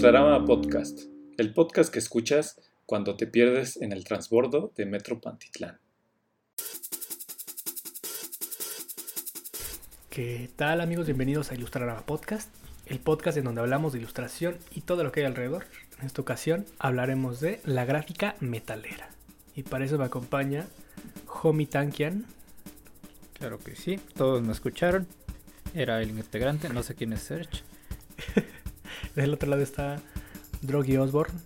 Ilustrarama Podcast, el podcast que escuchas cuando te pierdes en el transbordo de Metro Pantitlán. ¿Qué tal amigos? Bienvenidos a Ilustrarama Podcast, el podcast en donde hablamos de ilustración y todo lo que hay alrededor. En esta ocasión hablaremos de la gráfica metalera. Y para eso me acompaña Homi Tankian. Claro que sí, todos me escucharon. Era el integrante, no sé quién es Serge. Del otro lado está Drogi Osborne.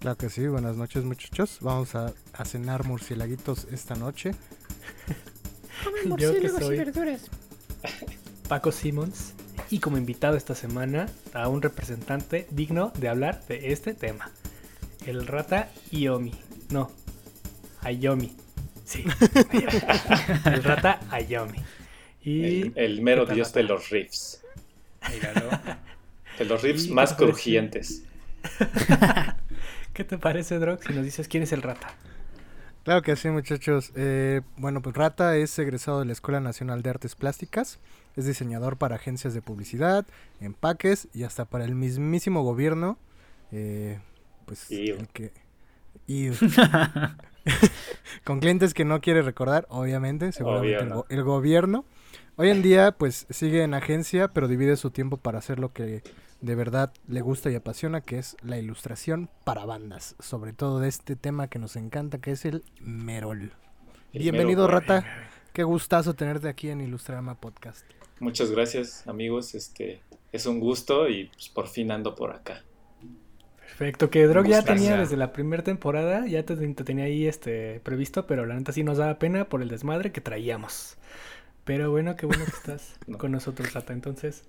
Claro que sí, buenas noches muchachos. Vamos a, a cenar murcielaguitos esta noche. Yo que soy Paco Simmons. Y como invitado esta semana a un representante digno de hablar de este tema. El rata Iomi. No, Ayomi. Sí, el rata Ayomi. Y El, el mero ¿qué tal, dios rata? de los riffs. Míralo. De los riffs ¿Y qué más crujientes. ¿Qué te parece, Drog, si nos dices quién es el rata? Claro que sí muchachos. Eh, bueno, pues Rata es egresado de la Escuela Nacional de Artes Plásticas. Es diseñador para agencias de publicidad, empaques y hasta para el mismísimo gobierno. Eh, pues Iu. el que... Iu. Con clientes que no quiere recordar, obviamente, seguramente el, Obvio, go- el gobierno. Hoy en día, pues sigue en agencia, pero divide su tiempo para hacer lo que de verdad le gusta y apasiona, que es la ilustración para bandas. Sobre todo de este tema que nos encanta, que es el Merol. El Bienvenido, Rata. Qué gustazo tenerte aquí en Ilustrama Podcast. Muchas gracias, amigos. Este es un gusto y pues, por fin ando por acá. Perfecto, que Drog ya tenía desde la primera temporada, ya te, te tenía ahí este previsto, pero la neta sí nos daba pena por el desmadre que traíamos. Pero bueno, qué bueno que estás No. con nosotros, Rata. Entonces,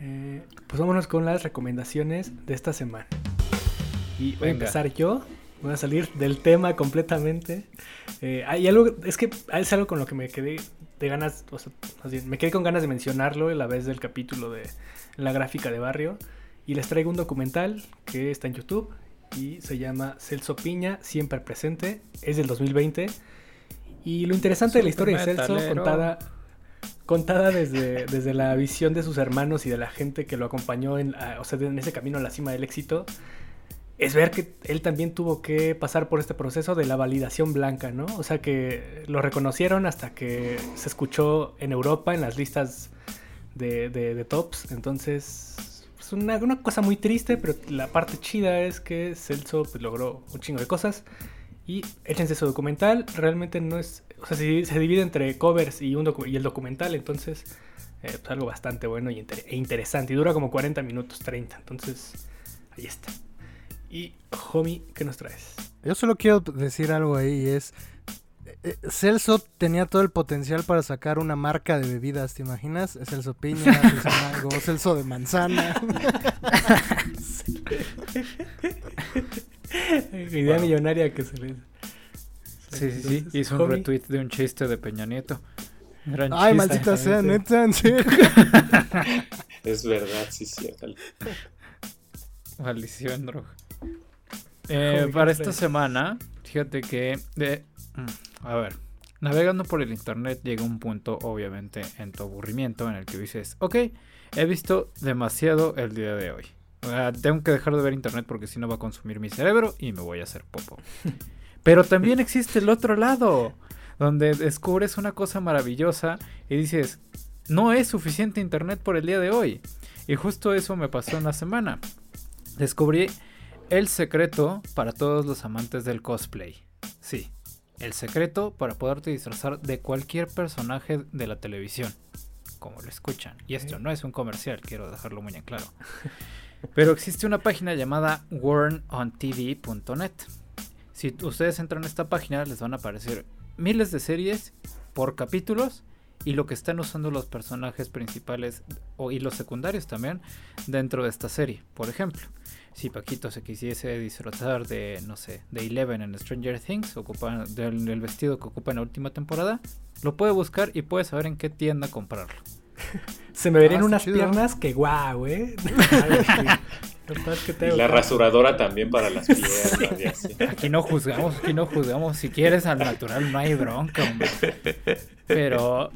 eh, pues vámonos con las recomendaciones de esta semana. Y voy a Venga. empezar yo, voy a salir del tema completamente. Eh, hay algo, es que es algo con lo que me quedé de ganas, o sea, me quedé con ganas de mencionarlo la vez del capítulo de la gráfica de barrio. Y les traigo un documental que está en YouTube y se llama Celso Piña, siempre presente. Es del 2020. Y lo interesante de la historia de Celso, contada, contada desde, desde la visión de sus hermanos y de la gente que lo acompañó en, o sea, en ese camino a la cima del éxito, es ver que él también tuvo que pasar por este proceso de la validación blanca, ¿no? O sea, que lo reconocieron hasta que se escuchó en Europa, en las listas de, de- de tops. Entonces, es una, una cosa muy triste, pero la parte chida es que Celso pues, logró un chingo de cosas. Y échense su documental, realmente no es... O sea, se, se divide entre covers y, un docu- y el documental, entonces... eh, pues algo bastante bueno y inter- e interesante. Y dura como 40 minutos, 30. Entonces, ahí está. Y, homie, ¿qué nos traes? Yo solo quiero decir algo ahí y es... eh, eh, Celso tenía todo el potencial para sacar una marca de bebidas, ¿te imaginas? Celso Piña, Celso Mango, Celso de manzana. Idea millonaria que se les... Sí, sí, sí. Hizo un retweet de un chiste de Peña Nieto. Gran Ay, chiste. maldita sea, neta. Es verdad, sí, cierto. Maldición, droga. Eh, para ¿qué esta semana, fíjate que, de, mm, a ver, navegando por el internet llega un punto, obviamente, en tu aburrimiento en el que dices, ok, he visto demasiado el día de hoy. Ah, tengo que dejar de ver internet porque si no va a consumir mi cerebro y me voy a hacer popo. Pero también existe el otro lado, donde descubres una cosa maravillosa y dices, no es suficiente internet por el día de hoy. Y justo eso me pasó en la semana. Descubrí el secreto para todos los amantes del cosplay. Sí, el secreto para poderte disfrazar de cualquier personaje de la televisión. Como lo escuchan. Y esto no es un comercial, quiero dejarlo muy en claro. Pero existe una página llamada warnontv.net. Si ustedes entran a esta página, les van a aparecer miles de series por capítulos y lo que están usando los personajes principales o, y los secundarios también dentro de esta serie. Por ejemplo, si Paquito se quisiese disfrutar de, no sé, de Eleven en Stranger Things, del, del vestido que ocupa en la última temporada, lo puede buscar y puede saber en qué tienda comprarlo. Se me verían Ah, unas chido. piernas que guau, ¿eh? Y la rasuradora también para las piernas y así. Aquí no juzgamos, aquí no juzgamos. Si quieres al natural no hay bronca, hombre. Pero,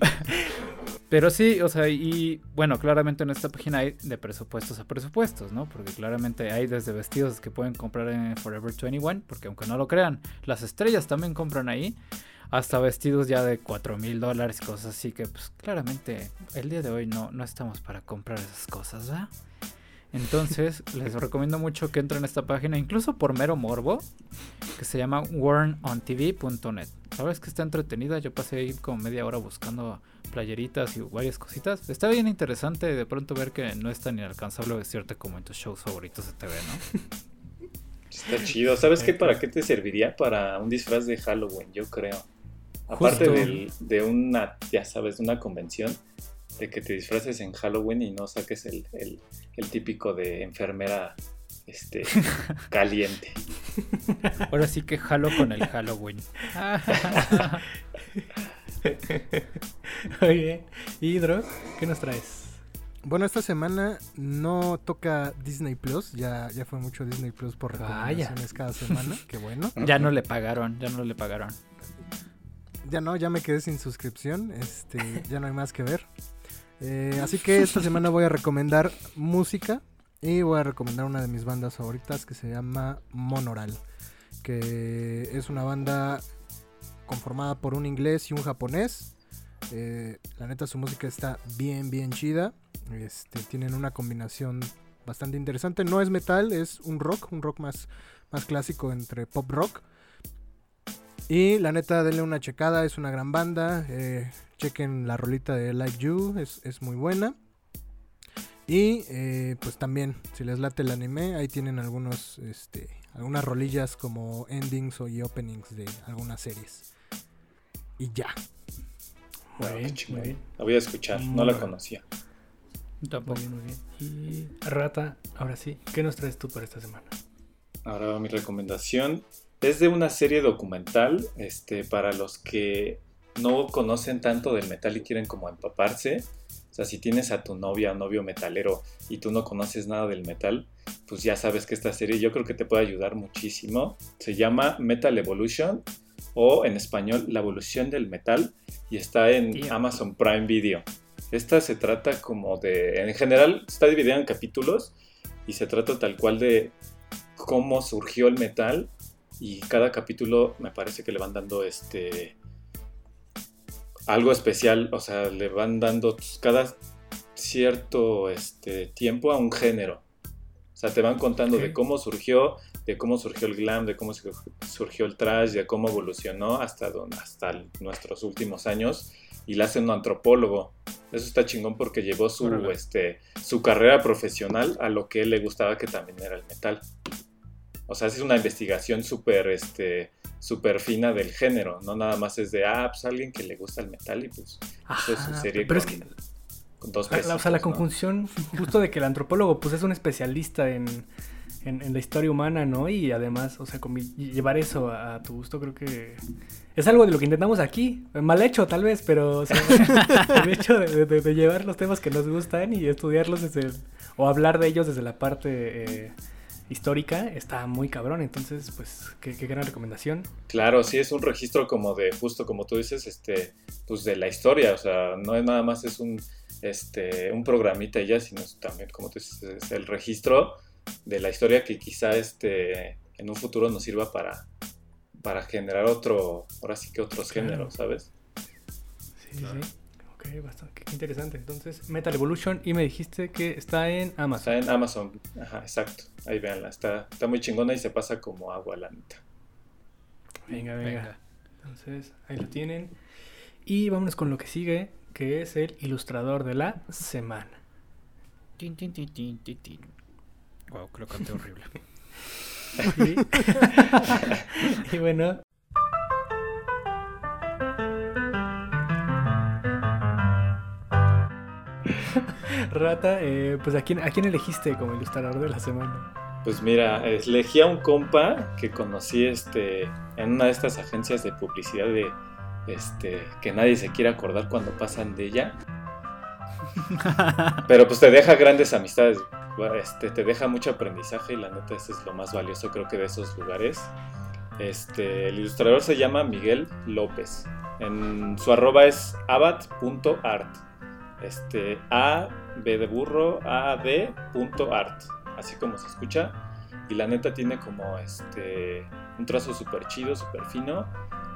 Pero sí, o sea, y bueno, claramente en esta página hay de presupuestos a presupuestos, ¿no? Porque claramente hay desde vestidos que pueden comprar en Forever 21, porque aunque no lo crean, las estrellas también compran ahí, hasta vestidos ya de 4 mil dólares, cosas así que pues claramente el día de hoy no, no estamos para comprar esas cosas, ¿verdad? Entonces, les recomiendo mucho que entren a esta página, incluso por mero morbo, que se llama warnontv.net. La verdad es que está entretenida. Yo pasé ahí como media hora buscando playeritas y varias cositas. Está bien interesante de pronto ver que no es tan inalcanzable vestirte como en tus shows favoritos de TV, ¿no? Está chido. ¿Sabes qué? ¿Para qué te serviría? Para un disfraz de Halloween, yo creo. Aparte del- de una, ya sabes, de una convención, de que te disfraces en Halloween y no saques el, el- el típico de enfermera este, caliente. Ahora sí que jalo con el Halloween. Oye, Hidro, ¿qué nos traes? Bueno, esta semana no toca Disney Plus. Ya, ya fue mucho Disney Plus por Vaya. recomendaciones cada semana. Qué bueno. ya no le pagaron, ya no le pagaron. Ya no, ya me quedé sin suscripción. Este, ya no hay más que ver. Eh, así que esta semana voy a recomendar música. Y voy a recomendar una de mis bandas favoritas que se llama Monoral. Que es una banda conformada por un inglés y un japonés. Eh, la neta su música está bien, bien chida. Este, tienen una combinación bastante interesante. No es metal, es un rock, un rock más, más clásico entre pop rock. Y la neta, denle una checada, es una gran banda. eh, chequen la rolita de Like You, es, es muy buena. Y eh, pues también, si les late el anime, ahí tienen algunos, este, algunas rolillas como endings o y openings de algunas series. Y ya. Muy Wow, bien, muy bien. La voy a escuchar, no la conocía. Tampoco. Muy bien, muy bien. Y Rata, ahora sí, ¿qué nos traes tú para esta semana? Ahora va mi recomendación. Es de una serie documental este, para los que no conocen tanto del metal y quieren como empaparse. O sea, si tienes a tu novia o novio metalero y tú no conoces nada del metal, pues ya sabes que esta serie yo creo que te puede ayudar muchísimo. Se llama Metal Evolution o en español La Evolución del Metal y está en Tío. Amazon Prime Video. Esta se trata como de, en general está dividida en capítulos y se trata tal cual de cómo surgió el metal y cada capítulo me parece que le van dando este algo especial, o sea, le van dando cada cierto este tiempo a un género. O sea, te van contando de cómo surgió, de cómo surgió el glam, de cómo sur- surgió el trash, de cómo evolucionó hasta, don- hasta nuestros últimos años y la hace un antropólogo. Eso está chingón porque llevó su, Órale. este, su carrera profesional a lo que él le gustaba que también era el metal. O sea, es una investigación súper este, súper fina del género, no nada más es de, ah, pues alguien que le gusta el metal y pues eso es su Ajá, serie pero con, es que con dos la- o sea, la conjunción justo de que el antropólogo pues es un especialista en, en- en la historia humana, ¿no? Y además, o sea, convi- llevar eso a, a tu gusto creo que es algo de lo que intentamos aquí. Mal hecho tal vez, pero o sea, el hecho de, de- de llevar los temas que nos gustan y estudiarlos desde o hablar de ellos desde la parte eh, histórica está muy cabrón. Entonces, pues, qué, qué gran recomendación. Claro, sí es un registro como de, justo como tú dices, este, pues de la historia, o sea, no es nada más es un, este, un programita y ya, sino es también, como tú dices, es el registro de la historia que quizá este, en un futuro nos sirva para, para generar otro, ahora sí que otros Claro. géneros, ¿sabes? Sí, sí, sí. Ok, bastante interesante. Entonces, Metal Evolution y me dijiste que está en Amazon. Está en Amazon, ajá, exacto, ahí véanla, está, está muy chingona y se pasa como agua, la neta. Venga, venga, Venga. Entonces, ahí lo tienen. Y vámonos con lo que sigue, que es el ilustrador de la semana. Tin, tin, tin, tin, tin, tin. Wow, creo que canté horrible. Y, y bueno. Rata, eh, pues ¿a quién, ¿a quién elegiste como ilustrador de la semana? Pues mira, elegí a un compa que conocí este, en una de estas agencias de publicidad de este, que nadie se quiere acordar cuando pasan de ella. Pero pues te deja grandes amistades, este, te deja mucho aprendizaje y la neta eso es lo más valioso creo que de esos lugares. Este, el ilustrador se llama Miguel López. En su arroba es abad.art. este, A, B de burro, A, D, punto art, así como se escucha. Y la neta tiene como este, un trazo súper chido, súper fino,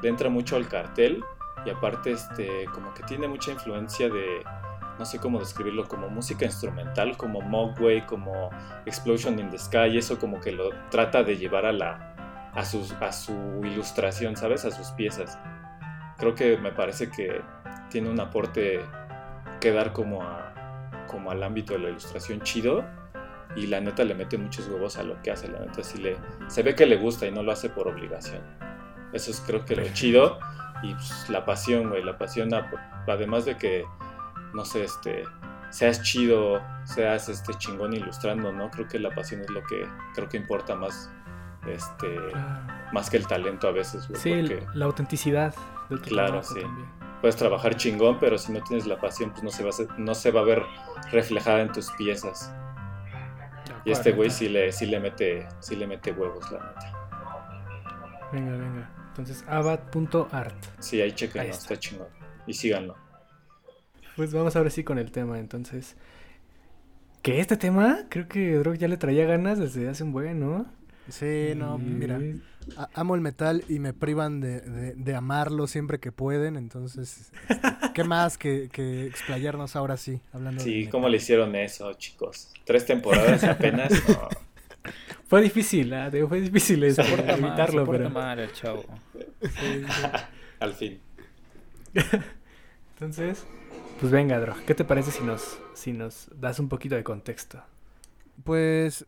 le entra mucho al cartel y aparte este, como que tiene mucha influencia de, no sé cómo describirlo, como música instrumental, como Mogwai, como Explosion in the Sky, eso como que lo trata de llevar a la a, sus, a su ilustración, ¿sabes? A sus piezas. Creo que me parece que tiene un aporte que dar como, a, como al ámbito de la ilustración chido y la neta le mete muchos huevos a lo que hace, la neta sí le, se ve que le gusta y no lo hace por obligación. Eso es creo que lo chido y pues, la pasión, güey, la pasión, además de que, no sé, este, seas chido, seas este chingón ilustrando, ¿no? Creo que la pasión es lo que creo que importa más, este, más que el talento a veces, güey. Sí, la autenticidad. claro, sí puedes trabajar chingón, pero si no tienes la pasión, pues no se va a, no se va a ver reflejada en tus piezas. Y este güey sí le, sí le mete, sí le mete huevos, la neta. Venga, venga. Entonces, abad.art. Sí, ahí chequenlo, está. está chingón. Y síganlo. Pues vamos ahora sí con el tema, entonces. Que este tema, creo que Drog ya le traía ganas desde hace un buen, ¿no? Sí, no, mira amo el metal y me privan de, amarlo siempre que pueden, entonces, este, ¿qué más que, explayarnos ahora sí, hablando Sí, ¿cómo le hicieron eso, chicos? Tres temporadas apenas, Fue difícil, ¿eh? fue difícil evitarlo, pero... Mal, chavo. Al fin. Entonces, pues venga, Dro, ¿qué te parece si nos, si nos das un poquito de contexto? Pues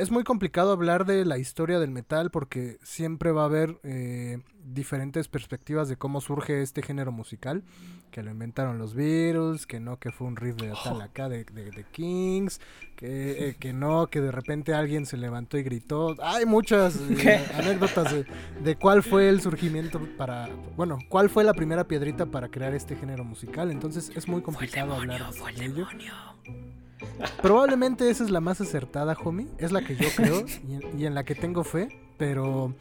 es muy complicado hablar de la historia del metal porque siempre va a haber eh, diferentes perspectivas de cómo surge este género musical. Que lo inventaron los Beatles, que no, que fue un riff de tal acá de, de, Kings, que, eh, que, no, que de repente alguien se levantó y gritó. Hay muchas eh, anécdotas de, de, cuál fue el surgimiento para, bueno, cuál fue la primera piedrita para crear este género musical. Entonces es muy complicado hablar de ello. Probablemente esa es la más acertada, homie. Es la que yo creo y, en la que tengo fe, pero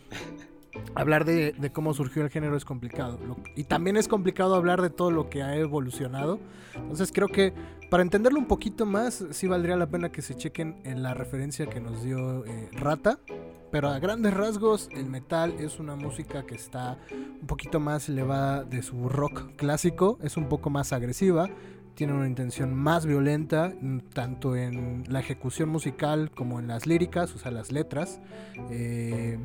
hablar de, cómo surgió el género es complicado. y también es complicado hablar de todo lo que ha evolucionado. Entonces creo que para entenderlo un poquito más, sí valdría la pena que se chequen en la referencia que nos dio eh, Rata. Pero a grandes rasgos, el metal es una música que está un poquito más elevada de su rock clásico, es un poco más agresiva, tiene una intención más violenta, mm, tanto en la ejecución musical como en las líricas, o sea, las letras. Eh,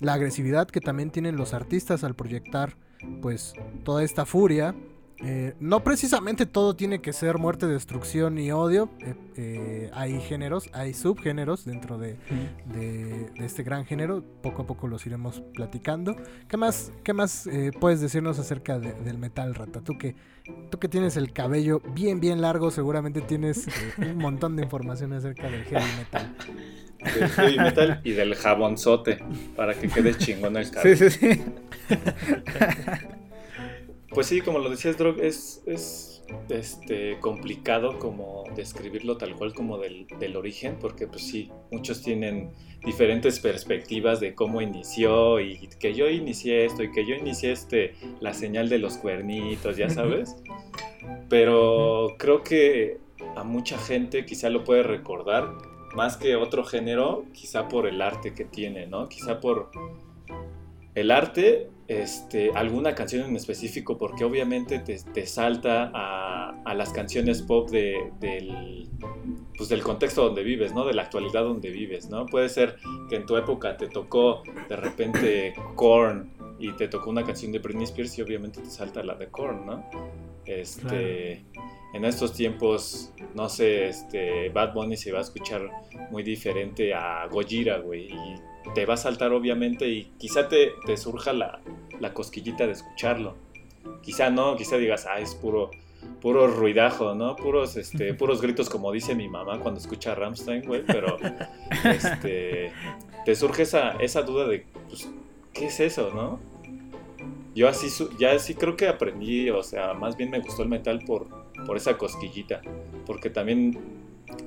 la agresividad que también tienen los artistas al proyectar pues toda esta furia eh, no precisamente todo tiene que ser muerte, destrucción y odio. Eh, eh, hay géneros, hay subgéneros dentro de, este gran género. Poco a poco los iremos platicando. ¿Qué más, qué más puedes decirnos acerca del metal, Rata? Tú que, tú que tienes el cabello bien, bien largo, seguramente tienes un montón de información acerca del heavy metal. Del heavy metal y del jabonzote, para que quede chingón el cabello. Sí, sí, sí. Pues sí, como lo decías, Drog, es, es este, complicado como describirlo tal cual como del, origen, porque pues sí, muchos tienen diferentes perspectivas de cómo inició y que yo inicié esto y que yo inicié este, la señal de los cuernitos, ya sabes. Pero creo que a mucha gente quizá lo puede recordar más que otro género, quizá por el arte que tiene, ¿no? Quizá por el arte este, alguna canción en específico, porque obviamente te, salta a, las canciones pop de, del, pues del contexto donde vives, ¿no? De la actualidad donde vives, ¿no? Puede ser que en tu época te tocó de repente Korn y te tocó una canción de Britney Spears y obviamente te salta la de Korn, ¿no? Este, En estos tiempos, no sé, este, Bad Bunny se va a escuchar muy diferente a Gojira, güey, y te va a saltar obviamente y quizá te, te surja la, la, cosquillita de escucharlo. Quizá no, quizá digas, ah, es puro, puro ruidajo, ¿no? Puros, este, puros gritos como dice mi mamá cuando escucha a Ramstein, güey, pero este, te surge esa, esa duda de, pues, ¿qué es eso, no? Yo así, ya así creo que aprendí, o sea, más bien me gustó el metal por, por esa cosquillita, porque también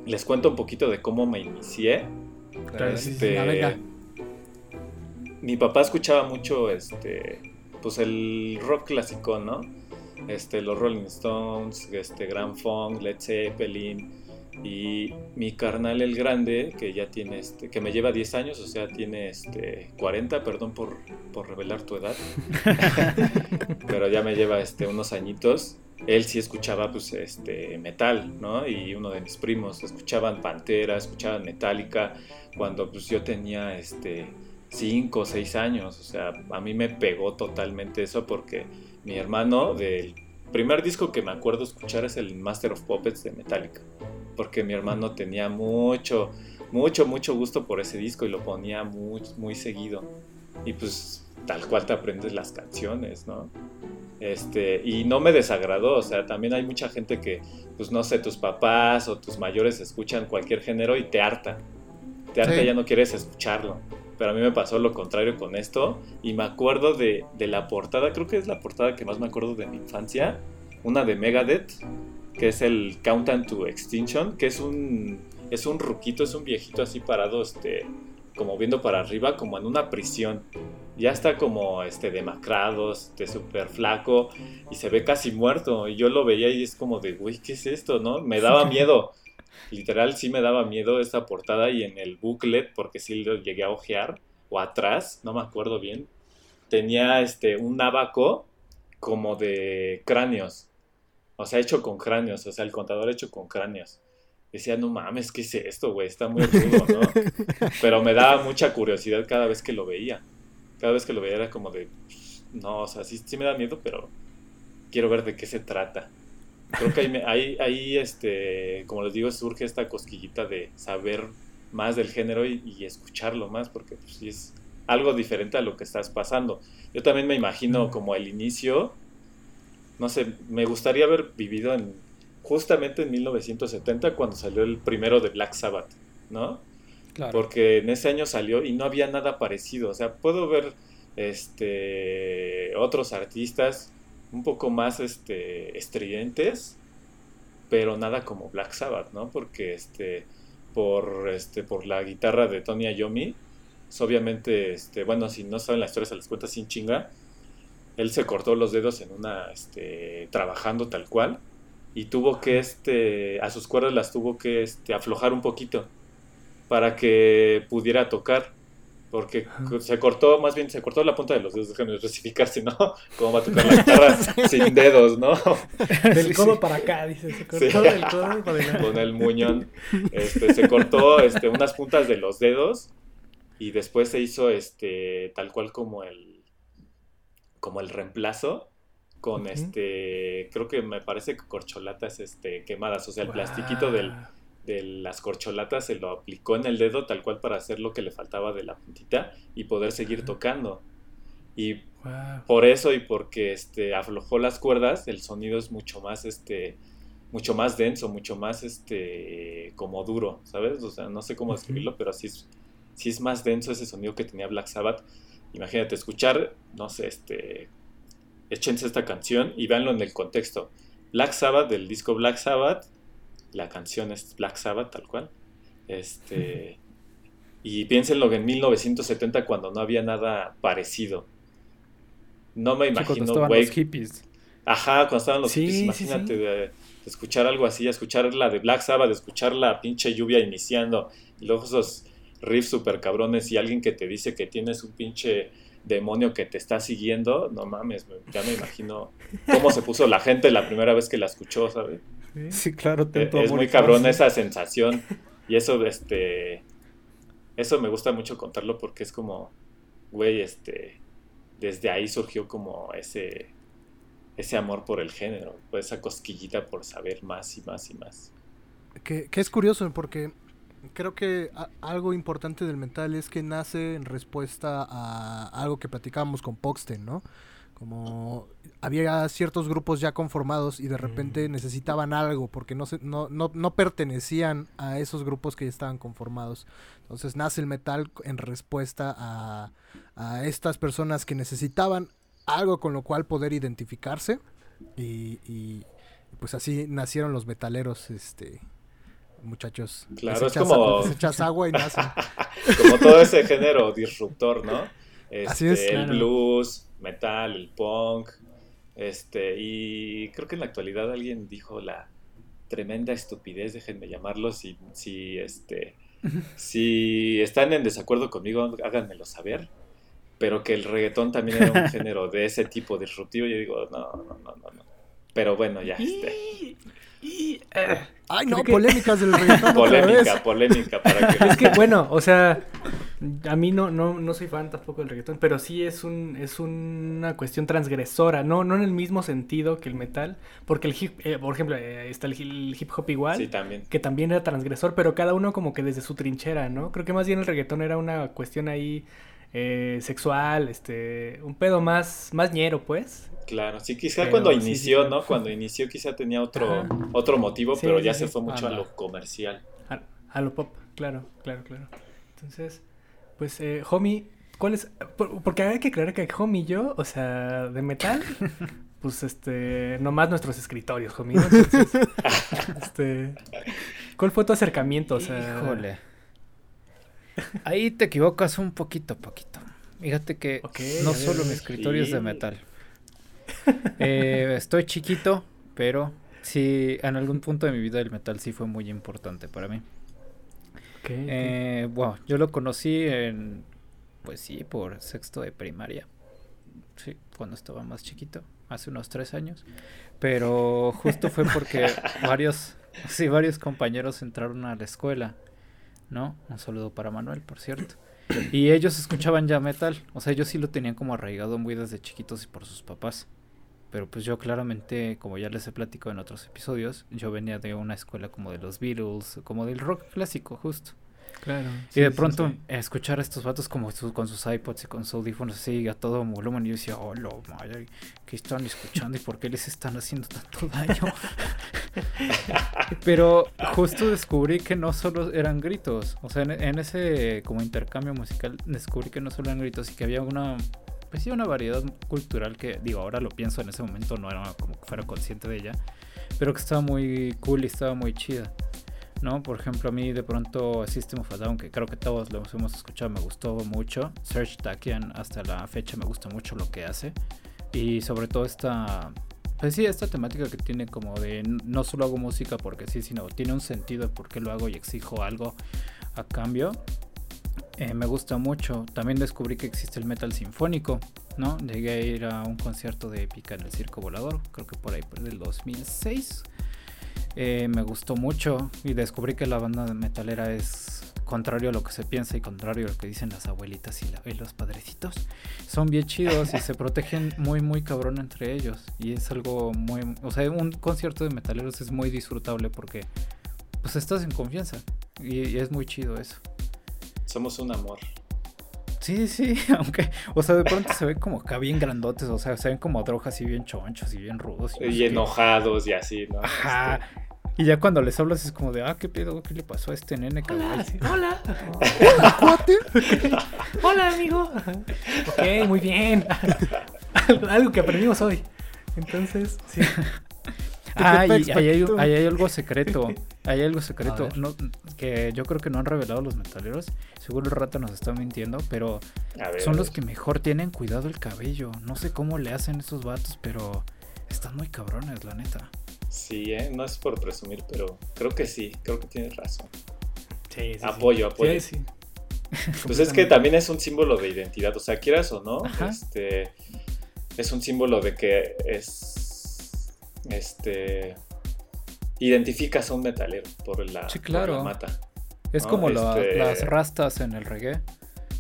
les cuento un poquito de cómo me inicié. Este, mi papá escuchaba mucho este pues el rock clásico, ¿no? este, los Rolling Stones, este, Grand Funk, Led Zeppelin. Y mi carnal el grande, que ya tiene, este, que me lleva 10 años, o sea, tiene este, 40, perdón por, por revelar tu edad, pero ya me lleva este, unos añitos. Él sí escuchaba pues, este, metal, ¿no? Y uno de mis primos escuchaban Pantera, escuchaban Metallica, cuando pues, yo tenía este, 5 o 6 años. O sea, a mí me pegó totalmente eso porque mi hermano del primer disco que me acuerdo escuchar es el Master of Puppets de Metallica porque mi hermano tenía mucho, mucho, mucho gusto por ese disco y lo ponía muy, muy seguido. Y pues tal cual te aprendes las canciones, ¿no? Este, y no me desagradó, o sea, también hay mucha gente que, pues no sé, tus papás o tus mayores escuchan cualquier género y te harta. Te harta ya no quieres escucharlo. Pero a mí me pasó lo contrario con esto y me acuerdo de, de la portada, creo que es la portada que más me acuerdo de mi infancia, una de Megadeth, que es el Countdown to Extinction, que es un, es un ruquito, es un viejito así parado, este, como viendo para arriba, como en una prisión. Ya está como este, demacrado, este, súper flaco y se ve casi muerto. Y yo lo veía y es como de, güey, ¿qué es esto? ¿No? Me daba miedo. Literal, sí me daba miedo esta portada y en el booklet, porque sí lo llegué a ojear, o atrás, no me acuerdo bien, tenía este, un abaco como de cráneos o sea, hecho con cráneos, o sea, el contador hecho con cráneos. Decía, no mames, ¿qué es esto, güey? Está muy rudo, ¿no? Pero me daba mucha curiosidad cada vez que lo veía. Cada vez que lo veía era como de, no, o sea, sí, sí me da miedo, pero quiero ver de qué se trata. Creo que ahí, ahí, este, como les digo, surge esta cosquillita de saber más del género y, escucharlo más, porque pues, sí es algo diferente a lo que estás pasando. Yo también me imagino como el inicio no sé, me gustaría haber vivido en justamente en 1970 cuando salió el primero de Black Sabbath, ¿no? Claro. Porque en ese año salió y no había nada parecido, o sea, puedo ver este otros artistas un poco más este estridentes, pero nada como Black Sabbath, ¿no? Porque este por este por la guitarra de Tony Iommi, pues, obviamente este, bueno, si no saben la historia se les cuenta sin chinga, él se cortó los dedos en una, este, trabajando tal cual, y tuvo que, este, a sus cuerdas las tuvo que, este, aflojar un poquito para que pudiera tocar, porque se cortó, más bien se cortó la punta de los dedos, déjame especificar, si no, ¿cómo va a tocar la guitarra sin dedos, no? Del codo para acá, dice, se cortó del codo para Con el muñón, este, se cortó, este, unas puntas de los dedos, y después se hizo, este, tal cual como el como el reemplazo con este, creo que me parece que corcholatas este, quemadas, o sea, el plastiquito del, de las corcholatas se lo aplicó en el dedo tal cual para hacer lo que le faltaba de la puntita y poder seguir tocando. Y por eso y porque este, aflojó las cuerdas, el sonido es mucho más, este, mucho más denso, mucho más, este, como duro, ¿sabes? O sea, no sé cómo describirlo, pero sí es, sí es más denso ese sonido que tenía Black Sabbath. Imagínate escuchar, no sé, este, échense esta canción y véanlo en el contexto. Black Sabbath del disco Black Sabbath, la canción es Black Sabbath tal cual. Este, y piénsenlo que en 1970 cuando no había nada parecido. No me imagino, güey. los hippies. Ajá, cuando estaban los hippies, imagínate De, escuchar algo así, escuchar la de Black Sabbath, de escuchar la pinche lluvia iniciando, y luego esos riffs super cabrones y alguien que te dice que tienes un pinche demonio que te está siguiendo, no mames, ya me imagino cómo se puso la gente la primera vez que la escuchó, ¿sabes? Sí, claro. E, es, muy cabrón esa sensación y eso, este, eso me gusta mucho contarlo porque es como, güey, este, desde ahí surgió como ese, ese amor por el género, esa cosquillita por saber más y más y más. Que, que es curioso porque creo que algo importante del mental es que nace en respuesta a algo que platicábamos con Poxten, ¿no? Como había ciertos grupos ya conformados y de repente mm. necesitaban algo porque no, se, no, no, no, pertenecían a esos grupos que ya estaban conformados. Entonces nace el metal en respuesta a, a estas personas que necesitaban algo con lo cual poder identificarse y, y pues así nacieron los metaleros este muchachos. Claro, es como. echas agua y nacen. como todo ese género disruptor, ¿no? Así es. Este, el blues, metal, el punk, Este, y creo que en la actualidad alguien dijo la tremenda estupidez, déjenme llamarlo, si, si, este, si están en desacuerdo conmigo, háganmelo saber. Pero que el reggaetón también era un género de ese tipo disruptivo, yo digo, no, no, no, no. no. Pero bueno, ya. Este. Y, eh, Ay, no, que- polémicas del reggaetón otra vez. Polémica, polémica, para que... Es que bueno, o sea, a mí no, no, no soy fan tampoco del reggaetón, pero sí es un, es una cuestión transgresora, no, no en el mismo sentido que el metal, porque el hip, eh, por ejemplo, eh, está el, hi- el hip hop igual, Sí, también. que también era transgresor, pero cada uno como que desde su trinchera, ¿no? Creo que más bien el reggaetón era una cuestión ahí eh, sexual, este, un pedo más, más ñero, pues. Claro, sí, quizá Pero cuando sí, inició, sí. ¿no? Cuando inició quizá tenía otro, Ajá. otro motivo, Sí, pero sí, ya sí. se fue mucho a lo comercial. A, a lo pop, claro, claro, claro. Entonces, pues, eh, Homie, ¿cuál es? por- porque hay que aclarar que Homie y yo, o sea, de metal, pues, este, nomás nuestros escritorios, Homie. ¿no? Entonces, este, ¿cuál fue tu acercamiento? O sea, Híjole. Ahí te equivocas un poquito, poquito. Fíjate que no solo mi escritorio es de metal. Eh, estoy chiquito, pero sí, en algún punto de mi vida el metal sí fue muy importante para mí. ok, ok. Eh, bueno, yo lo conocí en, pues sí, por sexto de primaria. Sí, cuando estaba más chiquito, hace unos tres años. Pero justo fue porque varios, sí, varios compañeros entraron a la escuela, ¿no? Un saludo para Manuel, por cierto. Y ellos escuchaban ya metal, o sea, ellos sí lo tenían como arraigado muy desde chiquitos y por sus papás. Pero pues yo claramente, como ya les he platicado en otros episodios, yo venía de una escuela como de los Beatles, como del rock clásico, justo. claro. Y de pronto sí, sí. escuchar a estos vatos como su- con sus iPods y con sus audífonos así a todo volumen. Y yo decía, oh, lo madre, ¿qué están escuchando y por qué les están haciendo tanto daño? Pero justo descubrí que no solo eran gritos. O sea, en, ese como intercambio musical descubrí que no solo eran gritos y que había una, pues sí, una variedad cultural que, digo, ahora lo pienso, en ese momento no era como que fuera consciente de ella. Pero que estaba muy cool y estaba muy chida. ¿no? Por ejemplo, a mí de pronto System of a Down, que creo que todos lo hemos escuchado, me gustó mucho. Serge Takian hasta la fecha me gusta mucho lo que hace. Y sobre todo esta, pues sí, esta temática que tiene como de no solo hago música porque sí, sino tiene un sentido de por qué lo hago y exijo algo a cambio. Eh, me gusta mucho. También descubrí que existe el metal sinfónico, ¿no? Llegué a ir a un concierto de Épica en el Circo Volador, creo que por ahí por del 2006. Eh, me gustó mucho y descubrí que la banda metalera es contrario a lo que se piensa y contrario a lo que dicen las abuelitas y, la- y los padrecitos. Son bien chidos y se protegen muy, muy cabrón entre ellos. Y es algo muy... O sea, un concierto de metaleros es muy disfrutable porque pues estás en confianza. Y, y es muy chido eso. Somos un amor. Sí, sí, aunque, o sea, de pronto se ven como acá bien grandotes, o sea, se ven como drogas y bien chonchos y bien rudos. Y enojados y así, ¿no? Ajá. Este, Y ya cuando les hablas es como de, ah, qué pedo, qué le pasó a este nene, cabrón. Hola, hola. Cuate. Hola, amigo. Ok, muy bien. algo, que aprendimos hoy. Entonces, sí. Ah, y ahí hay, ahí hay algo secreto. Ahí hay algo secreto. No, que yo creo que no han revelado los metaleros. Seguro el rato nos está mintiendo, pero ver, son los que mejor tienen cuidado el cabello. No sé cómo le hacen esos vatos, pero están muy cabrones, la neta. Sí, ¿eh? No es por presumir, pero creo que sí, creo que tienes razón. Sí, sí, sí. Apoyo, apoyo. Sí, sí. Pues es que también es un símbolo de identidad, o sea, quieras o no, Ajá. este es un símbolo de que es este identificas a un metalero por la, Sí, por claro. la mata. Es No, como la- este- las rastas en el reggae.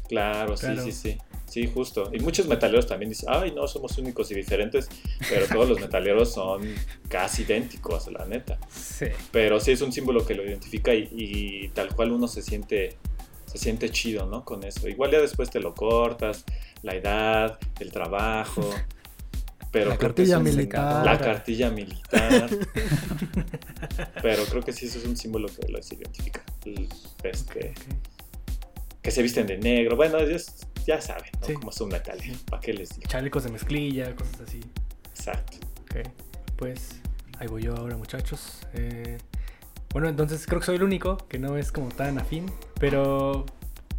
Claro, Claro. sí, sí, sí. Sí, justo. Y muchos metaleros también dicen, ay, no, somos únicos y diferentes, pero todos los metaleros son casi idénticos, la neta. Sí. Pero sí es un símbolo que lo identifica y, y tal cual uno se siente, se siente chido, ¿no? Con eso. Igual ya después te lo cortas, la edad, el trabajo. Pero La cartilla es militar. La cartilla militar. pero creo que sí eso es un símbolo que los identifica. El- Este, que se visten de negro. Bueno, ellos ya saben, ¿no? Sí. Cómo son metalero. ¿Para qué les digo? Chalecos de mezclilla, cosas así. Exacto. Ok, pues ahí voy yo ahora, muchachos. Eh, bueno, entonces creo que soy el único que no es como tan afín, pero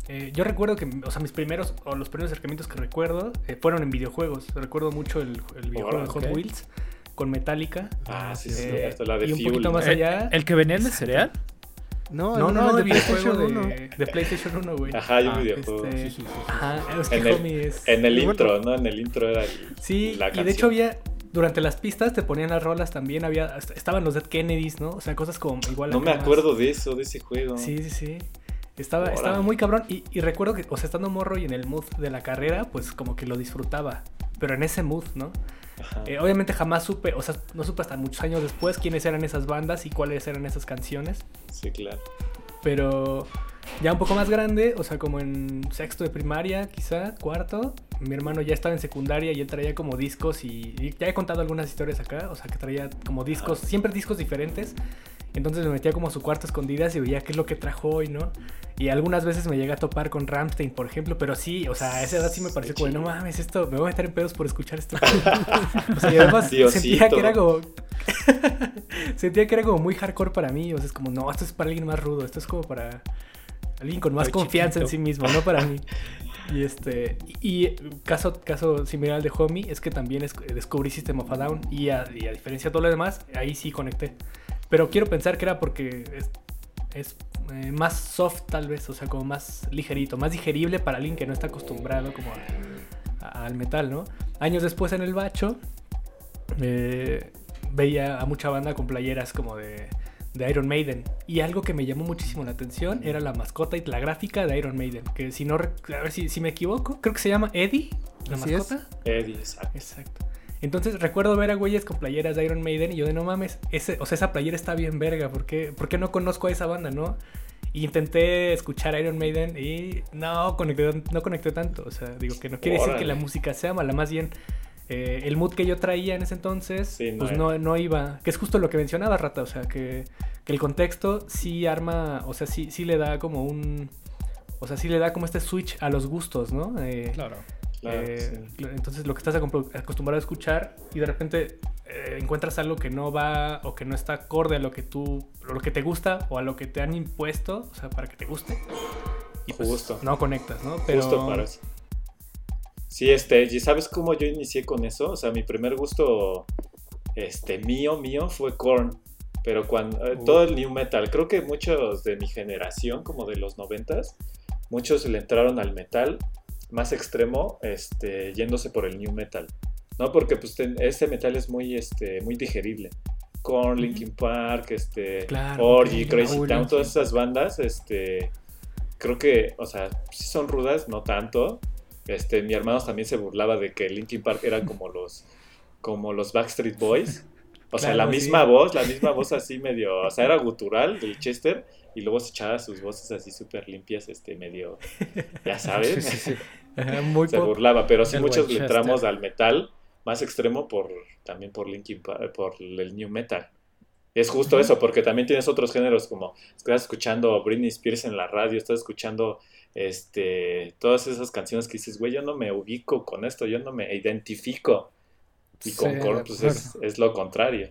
eh, yo recuerdo que, o sea, mis primeros, o los primeros acercamientos que recuerdo eh, fueron en videojuegos. Recuerdo mucho el, el videojuego de Hot. Wheels con Metallica. Ah, sí, sí, Eh, hasta la de y un Fuel. poquito más Eh, allá. ¿El que venía en el cereal? No, No, no, el de videojuego PlayStation de, 1. de PlayStation 1, güey. Ajá, hay un Ah, videojuego. Este, Sí, sí, sí, sí. Ajá, es que En el- homie es... En el bueno. intro, ¿no? En el intro era el, Sí, la y de hecho había, durante las pistas te ponían las rolas también, había, est- estaban los Dead Kennedys, ¿no? O sea, cosas como igual. No me más- acuerdo de eso, de ese juego. Sí, sí, sí. Estaba, estaba muy cabrón y, y recuerdo que, o sea, estando morro y en el mood de la carrera, pues como que lo disfrutaba, pero en ese mood, ¿no? Eh, obviamente jamás supe, o sea, no supe hasta muchos años después quiénes eran esas bandas y cuáles eran esas canciones, Sí, claro. pero ya un poco más grande, o sea, como en sexto de primaria, quizá, cuarto, mi hermano ya estaba en secundaria y él traía como discos y, y ya he contado algunas historias acá, o sea, que traía como discos, siempre discos diferentes. Entonces me metía como a su cuarto escondidas y veía qué es lo que trajo hoy, ¿no? Y algunas veces me llegué a topar con Ramstein, por ejemplo, pero sí, o sea, a esa edad sí me pareció como, no mames, esto, me voy a meter en pedos por escuchar esto. o sea, y además Diosito. sentía que era como... sentía que era como muy hardcore para mí, o sea, es como, no, esto es para alguien más rudo, esto es como para alguien con más confianza en chiquito. sí mismo, no para mí. Y este y, y caso caso similar al de Homie es que también es- descubrí System of a Down y a, y a diferencia de todo lo demás, ahí sí conecté. Pero quiero pensar que era porque es, es, eh, más soft tal vez, o sea, como más ligerito, más digerible para alguien que no está acostumbrado como a- a- al metal, ¿no? Años después en el bacho eh, veía a mucha banda con playeras como de, de Iron Maiden. Y algo que me llamó muchísimo la atención era la mascota y la gráfica de Iron Maiden. Que si no, a ver si, si me equivoco, creo que se llama Eddie, la Así es. mascota. Eddie, exacto. Exacto. Entonces recuerdo ver a güeyes con playeras de Iron Maiden y yo de no mames, ese, o sea, esa playera está bien verga, ¿por qué, por qué no conozco a esa banda, no? Y intenté escuchar Iron Maiden y no conecté, no conecté tanto, o sea, digo que no quiere decir que la música sea mala, más bien eh, el mood que yo traía en ese entonces, Sí, no pues no, no iba, que es justo lo que mencionaba Rata, o sea, que, que el contexto sí arma, o sea, sí, sí le da como un, o sea, sí le da como este switch a los gustos, ¿no? Eh, Claro. Claro, eh, sí. Entonces lo que estás acostumbrado a escuchar y de repente eh, encuentras algo que no va o que no está acorde a lo que tú, a lo que te gusta o a lo que te han impuesto, o sea, para que te guste. Y pues Justo. no conectas, ¿no? Pero Justo para eso. Sí, este, ¿y sabes cómo yo inicié con eso? O sea, mi primer gusto, este, mío, mío, fue Korn. Pero cuando, eh, Uh. todo el new metal, creo que muchos de mi generación, como de los noventas, muchos le entraron al metal más extremo, este, yéndose por el new metal. ¿No? Porque pues ten- este metal es muy, este, muy digerible. Korn, Linkin Park, este, Claro, Orgy, Crazy Town, todas sí. esas bandas, este, creo que, o sea, sí son rudas, no tanto. Este, mi hermano también se burlaba de que Linkin Park eran como los, como los Backstreet Boys. O sea, Claro, la sí. misma voz, la misma voz así medio, o sea, era gutural del Chester y luego se echaba sus voces así súper limpias, este, medio, ya sabes, Sí, sí, sí. Ajá, muy se burlaba, pero sí muchos le entramos al metal más extremo por, también por Linkin por el new metal. Es justo eso, porque también tienes otros géneros como estás escuchando Britney Spears en la radio, estás escuchando este todas esas canciones que dices, güey, yo no me ubico con esto, yo no me identifico. Y con Korn, pues es, es lo contrario.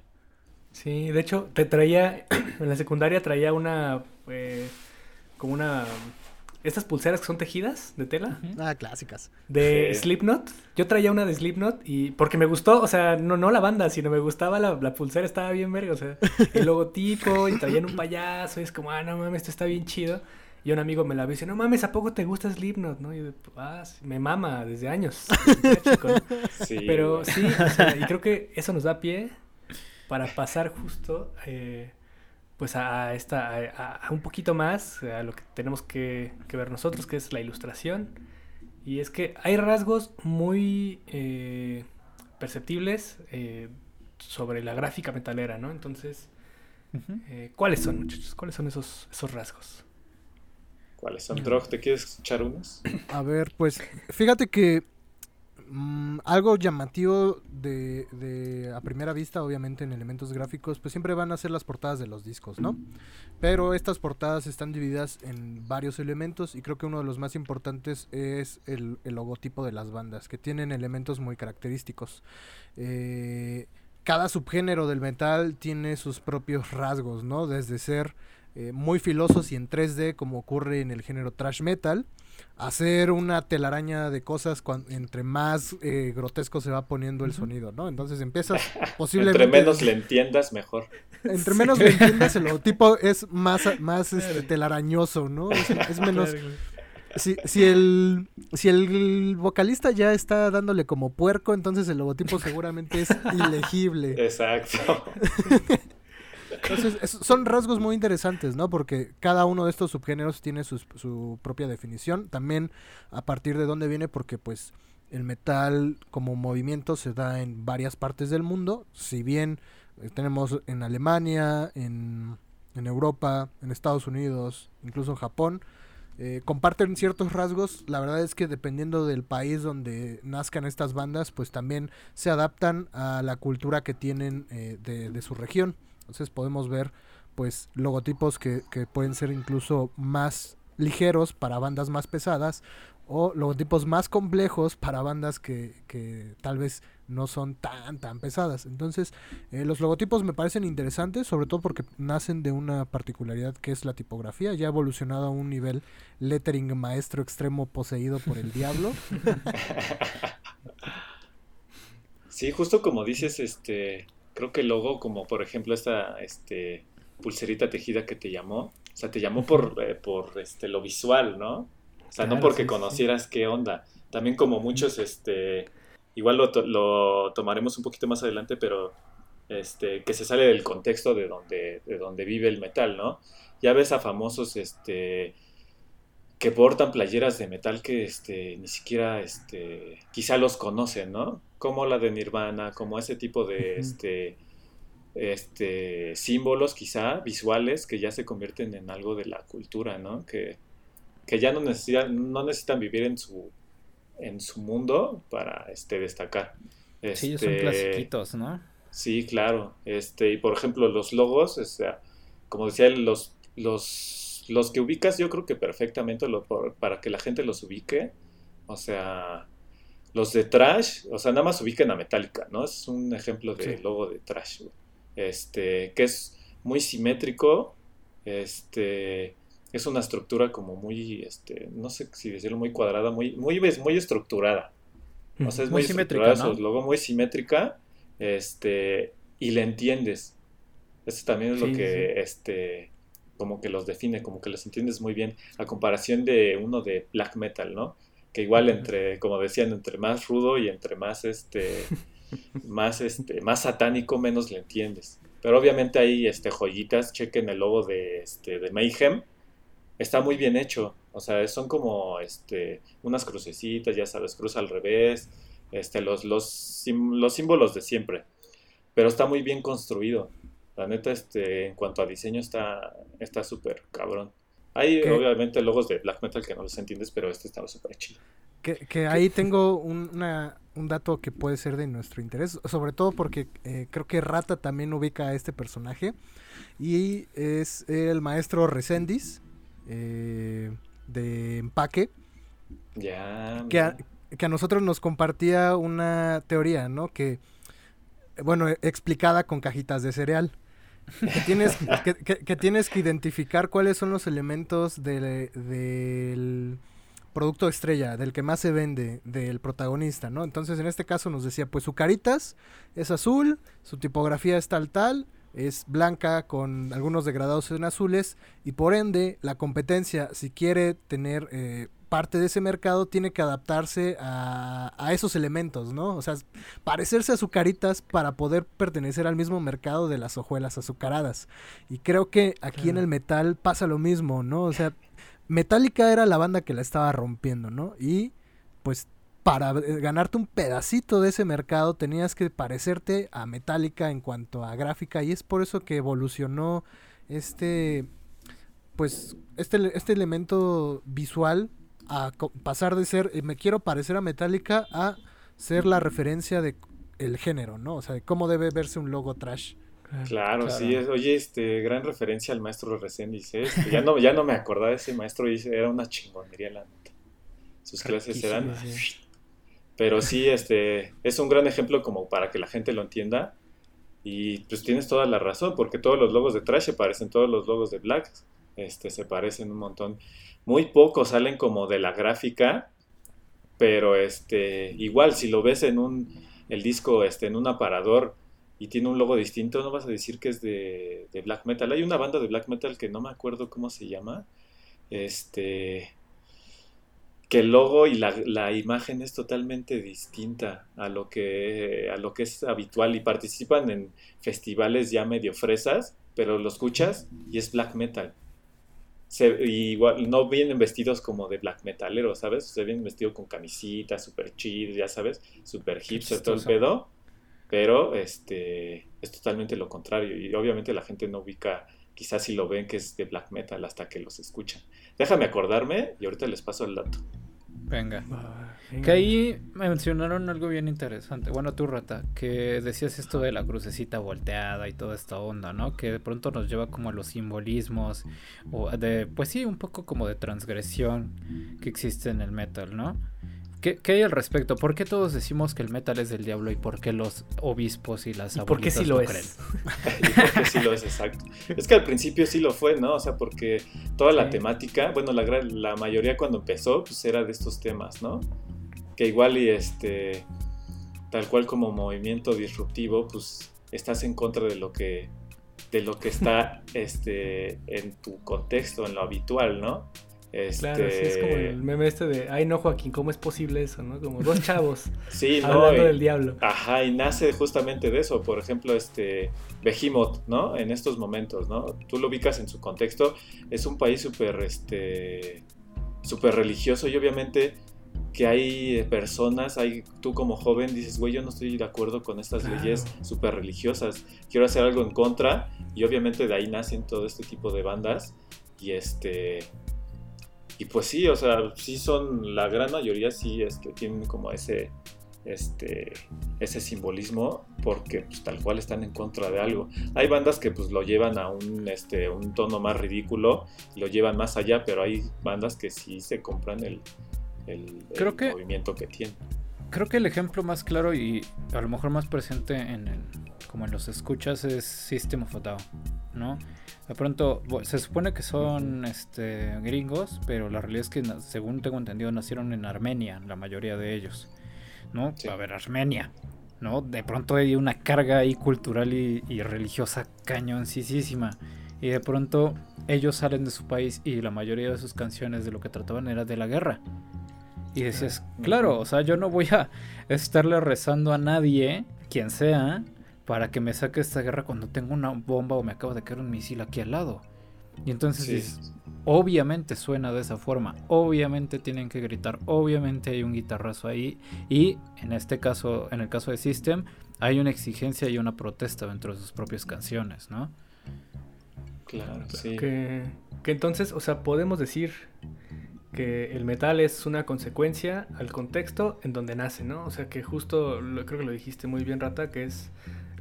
Sí, de hecho, te traía, en la secundaria traía una, eh, como una, estas pulseras que son tejidas de tela. Ah, clásicas. De Sí. Slipknot. Yo traía una de Slipknot y porque me gustó, o sea, no, no la banda, sino me gustaba la, la pulsera, estaba bien verga, o sea, el logotipo y traían un payaso y es como, ah, no mames, esto está bien chido. Y un amigo me la vio y dice, no mames, ¿a poco te gusta Slipknot? ¿no? Y yo, ah, sí, me mama desde años. chico, ¿no? Sí, Pero sí, o sea, y creo que eso nos da pie para pasar justo eh, pues a esta a, a un poquito más a lo que tenemos que, que ver nosotros, que es la ilustración. Y es que hay rasgos muy eh, perceptibles eh, sobre la gráfica metalera, ¿no? Entonces, eh, ¿cuáles son, muchachos? ¿Cuáles son esos, esos rasgos? ¿Cuáles son? Drog, ¿te quieres escuchar unos? A ver, pues fíjate que mm, algo llamativo de, de a primera vista, obviamente en elementos gráficos, pues siempre van a ser las portadas de los discos, ¿no? Pero estas portadas están divididas en varios elementos y creo que uno de los más importantes es el, logotipo de las bandas, que tienen elementos muy característicos. Eh, cada subgénero del metal tiene sus propios rasgos, ¿no? Desde ser eh, muy filosos y en 3D como ocurre en el género trash metal, hacer una telaraña de cosas entre más eh, grotesco se va poniendo el sonido, ¿no? Entonces empiezas posiblemente... entre menos le entiendas, mejor. Entre menos le entiendas, el logotipo es más, más este, telarañoso, ¿no? Es, menos... Si, si, el, si el vocalista ya está dándole como puerco, entonces el logotipo seguramente es ilegible. Exacto. Entonces, son rasgos muy interesantes, ¿no? Porque cada uno de estos subgéneros tiene su, propia definición. También a partir de dónde viene, porque pues el metal como movimiento se da en varias partes del mundo. Si bien eh, tenemos en Alemania, en, Europa, en Estados Unidos, incluso en Japón, eh, comparten ciertos rasgos. La verdad es que dependiendo del país donde nazcan estas bandas, pues también se adaptan a la cultura que tienen eh, de su región. Entonces podemos ver pues logotipos que, pueden ser incluso más ligeros para bandas más pesadas o logotipos más complejos para bandas que, tal vez no son tan tan pesadas. Entonces, eh, los logotipos me parecen interesantes, sobre todo porque nacen de una particularidad que es la tipografía, ya ha evolucionado a un nivel lettering maestro extremo poseído por el diablo. Sí, justo como dices, este creo que el logo, como por ejemplo esta este, pulserita tejida que te llamó, o sea, te llamó por, eh, por este, lo visual, ¿no? O sea, no porque conocieras qué onda. También como muchos, este, igual lo, lo, tomaremos un poquito más adelante, pero este, que se sale del contexto de donde, de donde vive el metal, ¿no? Ya ves a famosos, este, que portan playeras de metal que este, ni siquiera este, quizá los conocen, ¿no? Como la de Nirvana, como ese tipo de este, este, símbolos quizá visuales que ya se convierten en algo de la cultura, ¿no? Que, que ya no necesitan, no necesitan vivir en su, en su mundo para este, destacar. sí, son este, clasiquitos, ¿no? Sí, claro. Este, y por ejemplo, los logos, o sea, como decía, los, los los que ubicas yo creo que perfectamente lo, para que la gente los ubique. O sea, los de Trash, o sea, nada más ubiquen a Metallica, ¿no? Es un ejemplo de logo de Trash, Este, que es muy simétrico, este, es una estructura como muy, este, no sé si decirlo, muy cuadrada, muy, muy, muy estructurada. O sea, es muy, simétrica, ¿no? logo muy simétrica, este, y le entiendes. Eso también es lo que, este, como que los define, como que los entiendes muy bien, a comparación de uno de black metal, ¿no? Que igual entre, como decían, entre más rudo y entre más este más este más satánico menos le entiendes. Pero obviamente hay este joyitas, chequen el logo de este de Mayhem. Está muy bien hecho. O sea, son como este unas crucecitas, ya sabes, cruz al revés, este los los los símbolos de siempre. Pero está muy bien construido. La neta, este, en cuanto a diseño, está está súper cabrón. Hay obviamente logos de black metal que no los entiendes, pero este está súper chido. Que, ahí tengo un, un, dato que puede ser de nuestro interés, sobre todo porque eh, creo que Rata también ubica a este personaje. Y es el maestro Resendis eh, de Empaque. Ya. Que a, que a nosotros nos compartía una teoría, ¿no? Que, bueno, explicada con cajitas de cereal que tienes que, tienes que identificar cuáles son los elementos del producto estrella, del que más se vende, del protagonista, ¿no? Entonces, en este caso nos decía, pues su caritas es azul, su tipografía es tal tal, es blanca con algunos degradados en azules y por ende la competencia, si quiere tener eh, parte de ese mercado tiene que adaptarse a, esos elementos, ¿no? O sea, parecerse a azucaritas para poder pertenecer al mismo mercado de las hojuelas azucaradas. Y creo que aquí en el metal pasa lo mismo, ¿no? O sea, Metallica era la banda que la estaba rompiendo, ¿no? Y pues para ganarte un pedacito de ese mercado tenías que parecerte a Metallica en cuanto a gráfica y es por eso que evolucionó este pues este, este elemento visual a pasar de ser eh, me quiero parecer a Metallica a ser la referencia de el género, ¿no? O sea, de cómo debe verse un logo trash. Claro, sí, oye, este, gran referencia al maestro recién dice este, ya no, ya no me acordaba de ese maestro, dice, era una chingonería la neta. Sus clases eran... Pero sí, este, es un gran ejemplo como para que la gente lo entienda. Y pues tienes toda la razón, porque todos los logos de Trash se parecen, todos los logos de Black este, se parecen un montón. Muy pocos salen como de la gráfica, pero este, igual si lo ves en un, el disco este, en un aparador y tiene un logo distinto, no vas a decir que es de, de black metal. Hay una banda de black metal que no me acuerdo cómo se llama, este, que el logo y la, imagen es totalmente distinta a lo, que, a lo que es habitual y participan en festivales ya medio fresas, pero lo escuchas y es black metal. Se, igual, no vienen vestidos como de black metalero, ¿sabes? Se vienen vestidos con camisitas, super chill, ya sabes, super hipster, todo el pedo, pero este, es totalmente lo contrario y obviamente la gente no ubica, quizás si lo ven que es de black metal hasta que los escuchan. Déjame acordarme y ahorita les paso el dato. Venga. Que ahí mencionaron algo bien interesante. Bueno, tú, Rata, que decías esto de la crucecita volteada y toda esta onda, ¿no? Que de pronto nos lleva como a los simbolismos, o de, pues sí, un poco como de transgresión que existe en el metal, ¿no? ¿Qué, hay al respecto? ¿Por qué todos decimos que el metal es del diablo y por qué los obispos y las abuelitas ¿Por qué sí lo, es? ¿Por qué sí lo es? Exacto. Es que al principio sí lo fue, ¿no? O sea, porque toda la temática, bueno, la, la mayoría cuando empezó, pues era de estos temas, ¿no? Que igual y este, tal cual como movimiento disruptivo, pues estás en contra de lo que de lo que está este en tu contexto, en lo habitual, ¿no? Claro, sí, es como este el meme este de, ay no Joaquín, ¿cómo es posible eso? ¿no? Como dos chavos sí, hablando del diablo. Ajá, y nace justamente de eso, por ejemplo, este Behemoth, ¿no? En estos momentos, ¿no? Tú lo ubicas en su contexto, es un país súper, este, súper religioso y obviamente que hay personas, hay, tú como joven dices, güey, yo no estoy de acuerdo con estas leyes súper religiosas, quiero hacer algo en contra y obviamente de ahí nacen todo este tipo de bandas y este y pues sí, o sea, sí son, la gran mayoría sí este, tienen como ese, este, ese simbolismo porque pues, tal cual están en contra de algo. Hay bandas que pues lo llevan a un, este, un tono más ridículo lo llevan más allá, pero hay bandas que sí se compran el, el, movimiento que tienen. Creo que el ejemplo más claro y a lo mejor más presente en como en los escuchas es System of a Down, ¿no? De pronto, se supone que son este, gringos, pero la realidad es que, según tengo entendido, nacieron en Armenia, la mayoría de ellos. ¿No? A ver, Armenia. ¿No? De pronto hay una carga ahí cultural y, religiosa cañoncísima. Y de pronto ellos salen de su país y la mayoría de sus canciones de lo que trataban era de la guerra. Y decías, claro, o sea, yo no voy a estarle rezando a nadie, quien sea, para que me saque esta guerra cuando tengo una bomba o me acaba de caer un misil aquí al lado. Y entonces obviamente suena de esa forma, obviamente tienen que gritar, obviamente hay un guitarrazo ahí y en este caso, en el caso de System, hay una exigencia y una protesta dentro de sus propias canciones, ¿no? Claro, sí. Que, que entonces, o sea, podemos decir que el metal es una consecuencia al contexto en donde nace, ¿no? O sea, que justo, creo que lo dijiste muy bien, Rata, que es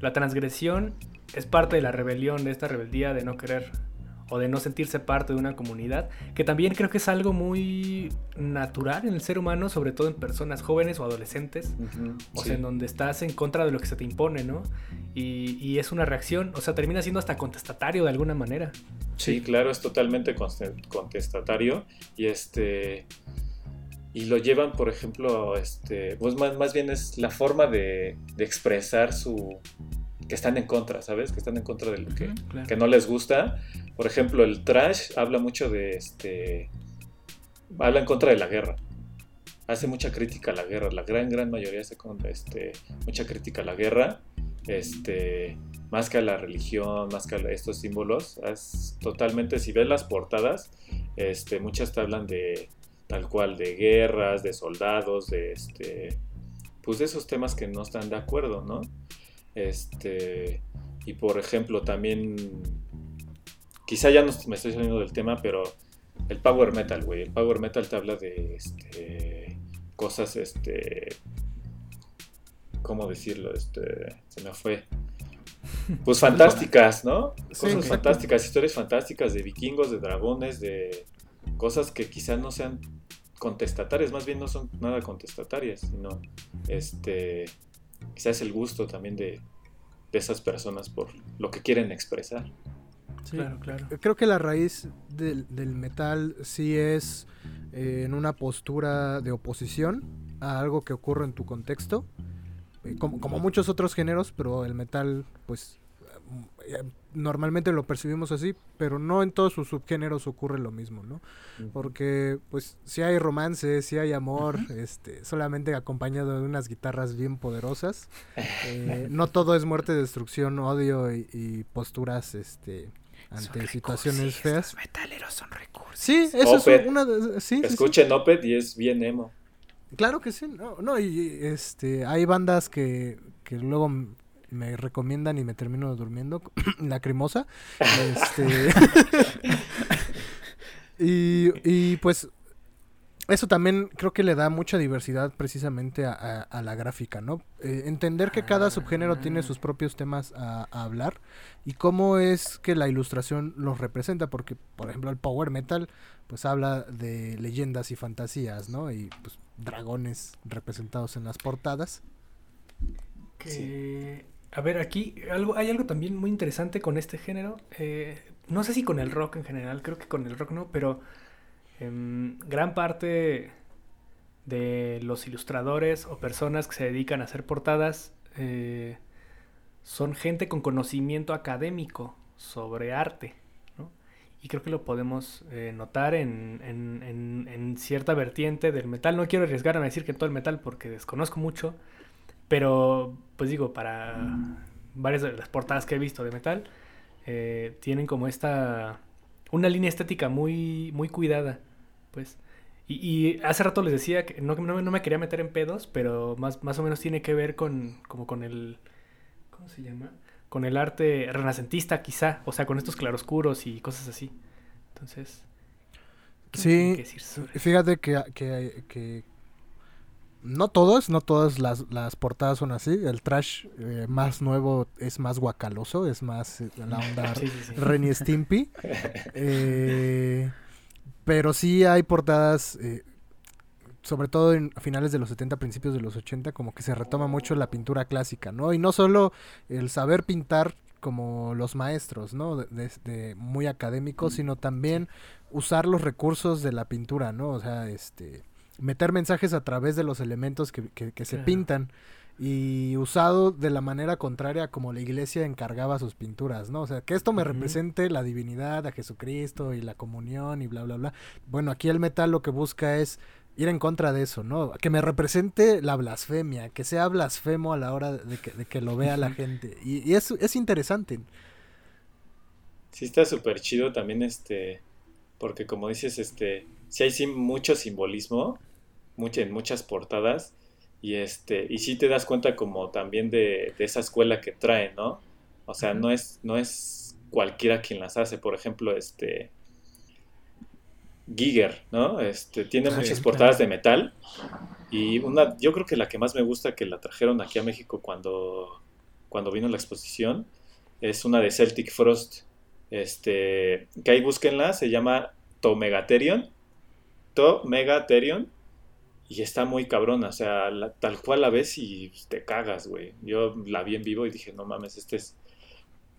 la transgresión es parte de la rebelión, de esta rebeldía de no querer o de no sentirse parte de una comunidad, que también creo que es algo muy natural en el ser humano, sobre todo en personas jóvenes o adolescentes, o sea, en donde estás en contra de lo que se te impone, ¿no? Y, y, es una reacción, o sea, termina siendo hasta contestatario de alguna manera. Sí, claro, es totalmente contestatario y este y lo llevan, por ejemplo, este, pues más, más bien es la forma de, de, expresar su que están en contra, ¿sabes? Que están en contra de lo que, que, no les gusta. Por ejemplo, el trash habla mucho de este habla en contra de la guerra. Hace mucha crítica a la guerra, la gran gran mayoría hace con, este, mucha crítica a la guerra. Este, más que a la religión, más que a estos símbolos, es totalmente, si ves las portadas, este, muchas te hablan de, tal cual de guerras, de soldados, de este, pues de esos temas que no están de acuerdo, ¿no? Este, y por ejemplo también, quizá ya no me estoy saliendo del tema, pero el power metal, güey, el power metal te habla de este, cosas, este, ¿cómo decirlo? Este, se me fue. Pues fantásticas, ¿no? Cosas fantásticas, historias fantásticas de vikingos, de dragones, de cosas que quizá no sean contestatarias, más bien no son nada contestatarias, sino este quizás el gusto también de, de esas personas por lo que quieren expresar. Sí. Claro, claro. Creo que la raíz del, del metal sí es eh, en una postura de oposición a algo que ocurre en tu contexto, eh, como, como muchos otros géneros, pero el metal, pues, eh, normalmente lo percibimos así, pero no en todos sus subgéneros ocurre lo mismo, ¿no? Porque, pues, si hay romance, si hay amor, este, solamente acompañado de unas guitarras bien poderosas. Eh, no todo es muerte, destrucción, odio y, y posturas, este, ante situaciones feas. metaleros son recursos. Sí, eso es una de, sí, sí, sí. Escuchen Opet y es bien emo. Claro que sí, no, no, y este, hay bandas que, que luego me recomiendan y me termino durmiendo, lacrimosa, este, y, y pues eso también creo que le da mucha diversidad precisamente a, a- a la gráfica, ¿no? Eh, entender que cada subgénero tiene sus propios temas a, a hablar y cómo es que la ilustración los representa, porque por ejemplo el power metal pues habla de leyendas y fantasías, ¿no? Y pues dragones representados en las portadas. Que, A ver, aquí algo, hay algo también muy interesante con este género. eh, no sé si con el rock en general, creo que con el rock no, pero em, gran parte de los ilustradores o personas que se dedican a hacer portadas eh, son gente con conocimiento académico sobre arte. ¿no? Y creo que lo podemos eh, notar en, en- en- en cierta vertiente del metal. No quiero arriesgarme a decir que en todo el metal porque desconozco mucho. Pero, pues digo, para varias de las portadas que he visto de metal, eh, tienen como esta. Una línea estética muy, muy cuidada, pues. Y, y hace rato les decía que no, no, no me quería meter en pedos, pero más, más o menos tiene que ver con, como con el. ¿Cómo se llama? Con el arte renacentista, quizá. O sea, con estos claroscuros y cosas así. Entonces. ¿qué me tienen Sí, Fíjate que, que, que no todas, no todas las, las portadas son así. El trash eh, más nuevo es más guacaloso, es más eh, la onda Sí, sí, sí. Ren y Stimpy. Eh, pero sí hay portadas, eh, sobre todo en finales de los 70, principios de los 80, como que se retoma mucho la pintura clásica, ¿no? Y no solo el saber pintar como los maestros, ¿no? De, de- de muy académicos, sino también usar los recursos de la pintura, ¿no? O sea, este meter mensajes a través de los elementos que, que- que se Claro. pintan y usado de la manera contraria como la iglesia encargaba sus pinturas, ¿no? O sea, que esto me represente la divinidad, a Jesucristo y la comunión y bla, bla, bla. Bueno, aquí el metal lo que busca es ir en contra de eso, ¿no? Que me represente la blasfemia, que sea blasfemo a la hora de que, de que lo vea la gente. Y, y es, es interesante. Sí está súper chido también este, porque como dices, este, sí hay sí mucho simbolismo, mucha, en muchas portadas, y este, y sí te das cuenta como también de, de esa escuela que trae, ¿no? O sea, no es, no es cualquiera quien las hace, por ejemplo, este Giger, ¿no? Este, tiene Sí, muchas claro. portadas de metal, y una, yo creo que la que más me gusta que la trajeron aquí a México cuando, cuando vino la exposición, es una de Celtic Frost. Este, que ahí búsquenla, se llama Tomegaterion. Tomegaterion. Y está muy cabrona, o sea, la- tal cual la ves y te cagas, güey. Yo la vi en vivo y dije, no mames, este es.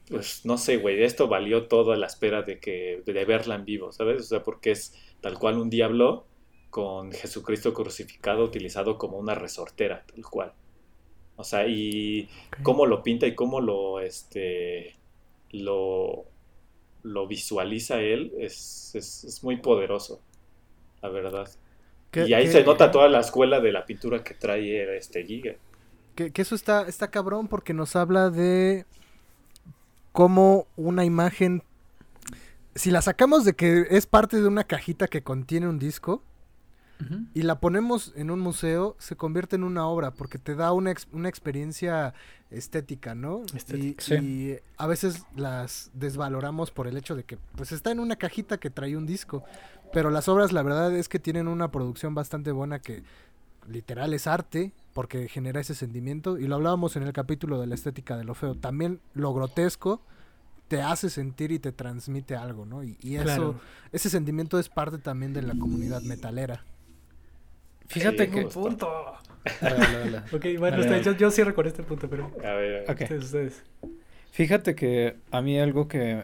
Pues no sé, güey, esto valió todo a la espera de que de verla en vivo, ¿sabes? O sea, porque es tal cual un diablo con Jesucristo crucificado utilizado como una resortera, tal cual. O sea, y cómo lo pinta y cómo lo este lo, lo visualiza él es, es, es muy poderoso, la verdad. Y ahí se nota toda la escuela de la pintura que trae este Giga. Que, que eso está, está cabrón porque nos habla de cómo una imagen, si la sacamos de que es parte de una cajita que contiene un disco y la ponemos en un museo, se convierte en una obra porque te da una, ex- una experiencia estética, ¿no? Estética. Y, Sí. y a veces las desvaloramos por el hecho de que pues está en una cajita que trae un disco. Pero las obras la verdad es que tienen una producción bastante buena que literal es arte porque genera ese sentimiento y lo hablábamos en el capítulo de la estética de lo feo. También lo grotesco te hace sentir y te transmite algo, ¿no? Y, y eso, Claro. ese sentimiento es parte también de la comunidad metalera. Fíjate Sí, que. Un punto. Ok, bueno, yo, yo cierro con este punto, pero A ver, a ver. Ok. ustedes, ustedes. Fíjate que a mí algo que,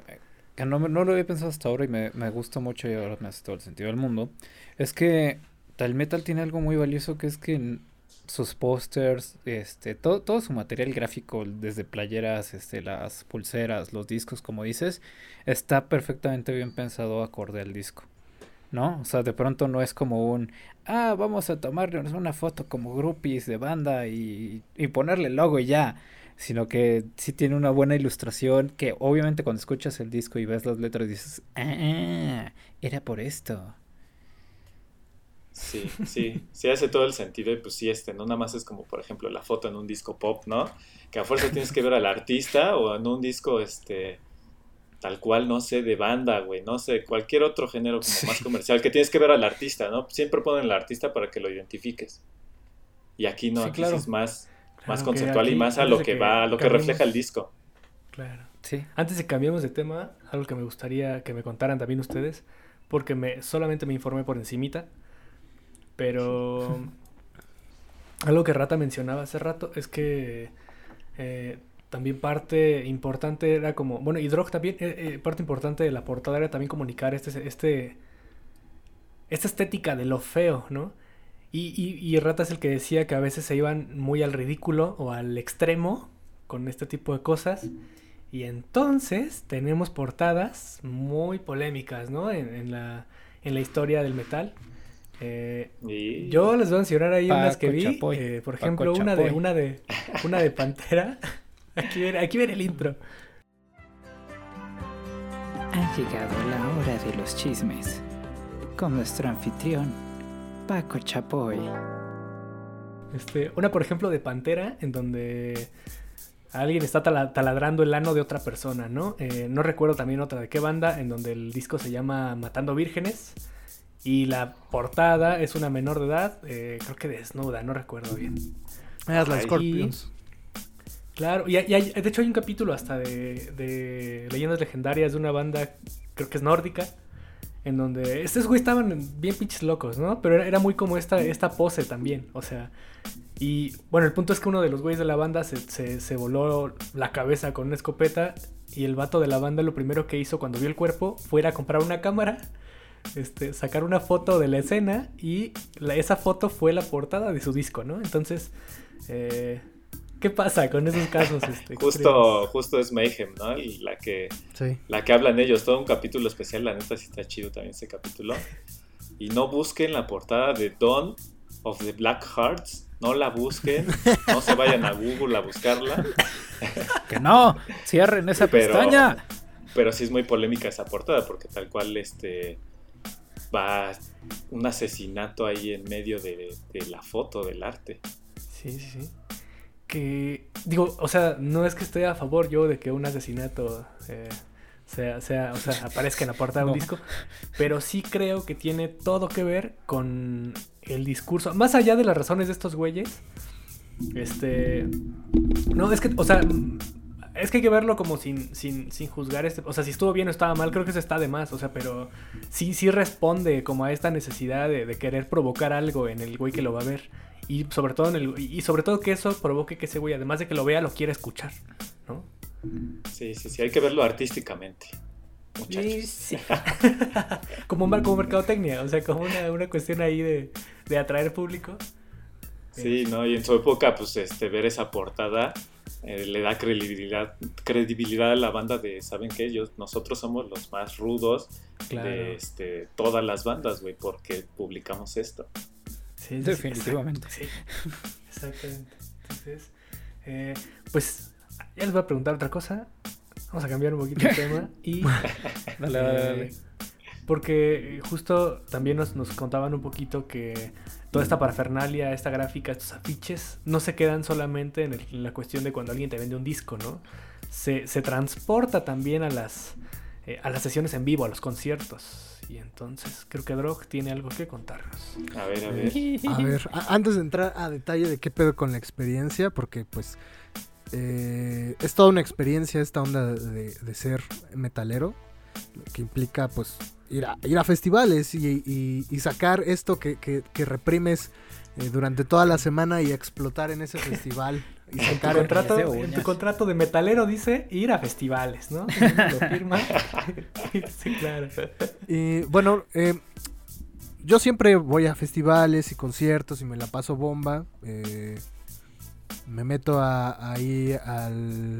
que no, no lo había pensado hasta ahora y me, me gusta mucho y ahora me hace todo el sentido del mundo, es que el metal tiene algo muy valioso que es que sus pósters, este, todo, todo su material gráfico, desde playeras, este, las pulseras, los discos, como dices, está perfectamente bien pensado acorde al disco. ¿No? O sea, de pronto no es como un, ah, vamos a tomarnos una foto como groupies de banda y, y ponerle logo y ya sino que sí tiene una buena ilustración que obviamente cuando escuchas el disco y ves las letras dices, ah, era por esto. Sí, sí, sí hace todo el sentido y pues sí, este, no nada más es como por ejemplo la foto en un disco pop, ¿no? Que a fuerza tienes que ver al artista o en un disco, este, tal cual, no sé, de banda, güey, no sé, cualquier otro género como Sí. más comercial, que tienes que ver al artista, ¿no? Siempre ponen al artista para que lo identifiques. Y aquí no, Sí, aquí claro. es más, más conceptual y más a lo que, que va, a lo que refleja el disco. Claro. Sí. Antes de que cambiemos de tema, algo que me gustaría que me contaran también ustedes, porque me solamente me informé por encimita, pero algo que Rata mencionaba hace rato es que eh, también parte importante era como, bueno, y Drog también, eh, eh, parte importante de la portada era también comunicar este, este, esta estética de lo feo, ¿no? Y, y, y Rata es el que decía que a veces se iban muy al ridículo o al extremo con este tipo de cosas. Y entonces tenemos portadas muy polémicas, ¿no? En, en la, en la historia del metal. Eh, Y yo les voy a mencionar ahí unas que vi. Chapoy. eh, por Paco ejemplo, una de, una de una de Pantera. Aquí viene, aquí viene el intro. Ha llegado la hora de los chismes. Con nuestro anfitrión, Paco Chapoy. Este, una, por ejemplo, de Pantera, en donde alguien está tala- taladrando el ano de otra persona, ¿no? Eh, no recuerdo también otra de qué banda, en donde el disco se llama Matando Vírgenes. Y la portada es una menor de edad, eh, creo que desnuda, no recuerdo bien. Es la. Scorpions. Claro, y, hay- y hay- de hecho hay un capítulo hasta de, de leyendas legendarias de una banda, creo que es nórdica, en donde estos güeyes estaban bien pinches locos, ¿no? Pero era, muy como esta, esta pose también, o sea, y bueno, el punto es que uno de los güeyes de la banda se, se, se voló la cabeza con una escopeta y el vato de la banda lo primero que hizo cuando vio el cuerpo fue ir a comprar una cámara, este, sacar una foto de la escena y esa foto fue la portada de su disco, ¿no? Entonces, eh, ¿qué pasa con esos casos? Este, justo, justo es Mayhem, ¿no? Y la que Sí. la que hablan ellos, todo un capítulo especial, la neta sí está chido también ese capítulo. Y no busquen la portada de Dawn of the Black Hearts, no la busquen, no se vayan a Google a buscarla, Que no, cierren esa Pero- pestaña. pero sí es muy polémica esa portada porque tal cual este va un asesinato ahí en medio de, de la foto del arte. Sí, sí, sí. Que, digo, o sea, no es que esté a favor yo de que un asesinato eh, sea, sea, o sea, aparezca en la portada de un No. disco, pero sí creo que tiene todo que ver con el discurso, más allá de las razones de estos güeyes, este, no, es que, o sea, es que hay que verlo como sin, sin, sin juzgar este, o sea, si estuvo bien o estaba mal, creo que eso está de más, o sea, pero sí, sí responde como a esta necesidad de, de querer provocar algo en el güey que lo va a ver. Y sobre todo en el, y sobre todo que eso provoque que ese güey, además de que lo vea, lo quiera escuchar, ¿no? Sí, sí, sí, hay que verlo artísticamente. Muchachos. Sí. como, mar- como mercadotecnia, o sea, como una, una cuestión ahí de, de atraer público. Sí, ¿no? Y en su época, pues, este, ver esa portada eh, le da credibilidad, credibilidad a la banda de, ¿saben qué? Yo, nosotros somos los más rudos Claro. de este, todas las bandas, güey, porque publicamos esto. Sí, Definitivamente. sí, exactamente. Entonces, eh, pues ya les voy a preguntar otra cosa. Vamos a cambiar un poquito el tema. Y Dale, dale, Eh, dale. porque justo también nos, nos contaban un poquito que toda esta parafernalia, esta gráfica, estos afiches, no se quedan solamente en, el- en la cuestión de cuando alguien te vende un disco, ¿no? Se, se transporta también a las, eh, a las sesiones en vivo, a los conciertos. Y entonces creo que Drog tiene algo que contarnos. A ver, a ver. A ver, a- antes de entrar a detalle de qué pedo con la experiencia, porque pues eh, es toda una experiencia esta onda de, de ser metalero. que implica pues ir a, ir a festivales y, y- y sacar esto que, que- que reprimes eh, durante toda la semana y explotar en ese festival. Y En contrato, tu contrato de metalero dice ir a festivales, ¿no? Lo firma. sí, claro. Y bueno, eh, yo siempre voy a festivales y conciertos y me la paso bomba. eh, me meto a- ahí al,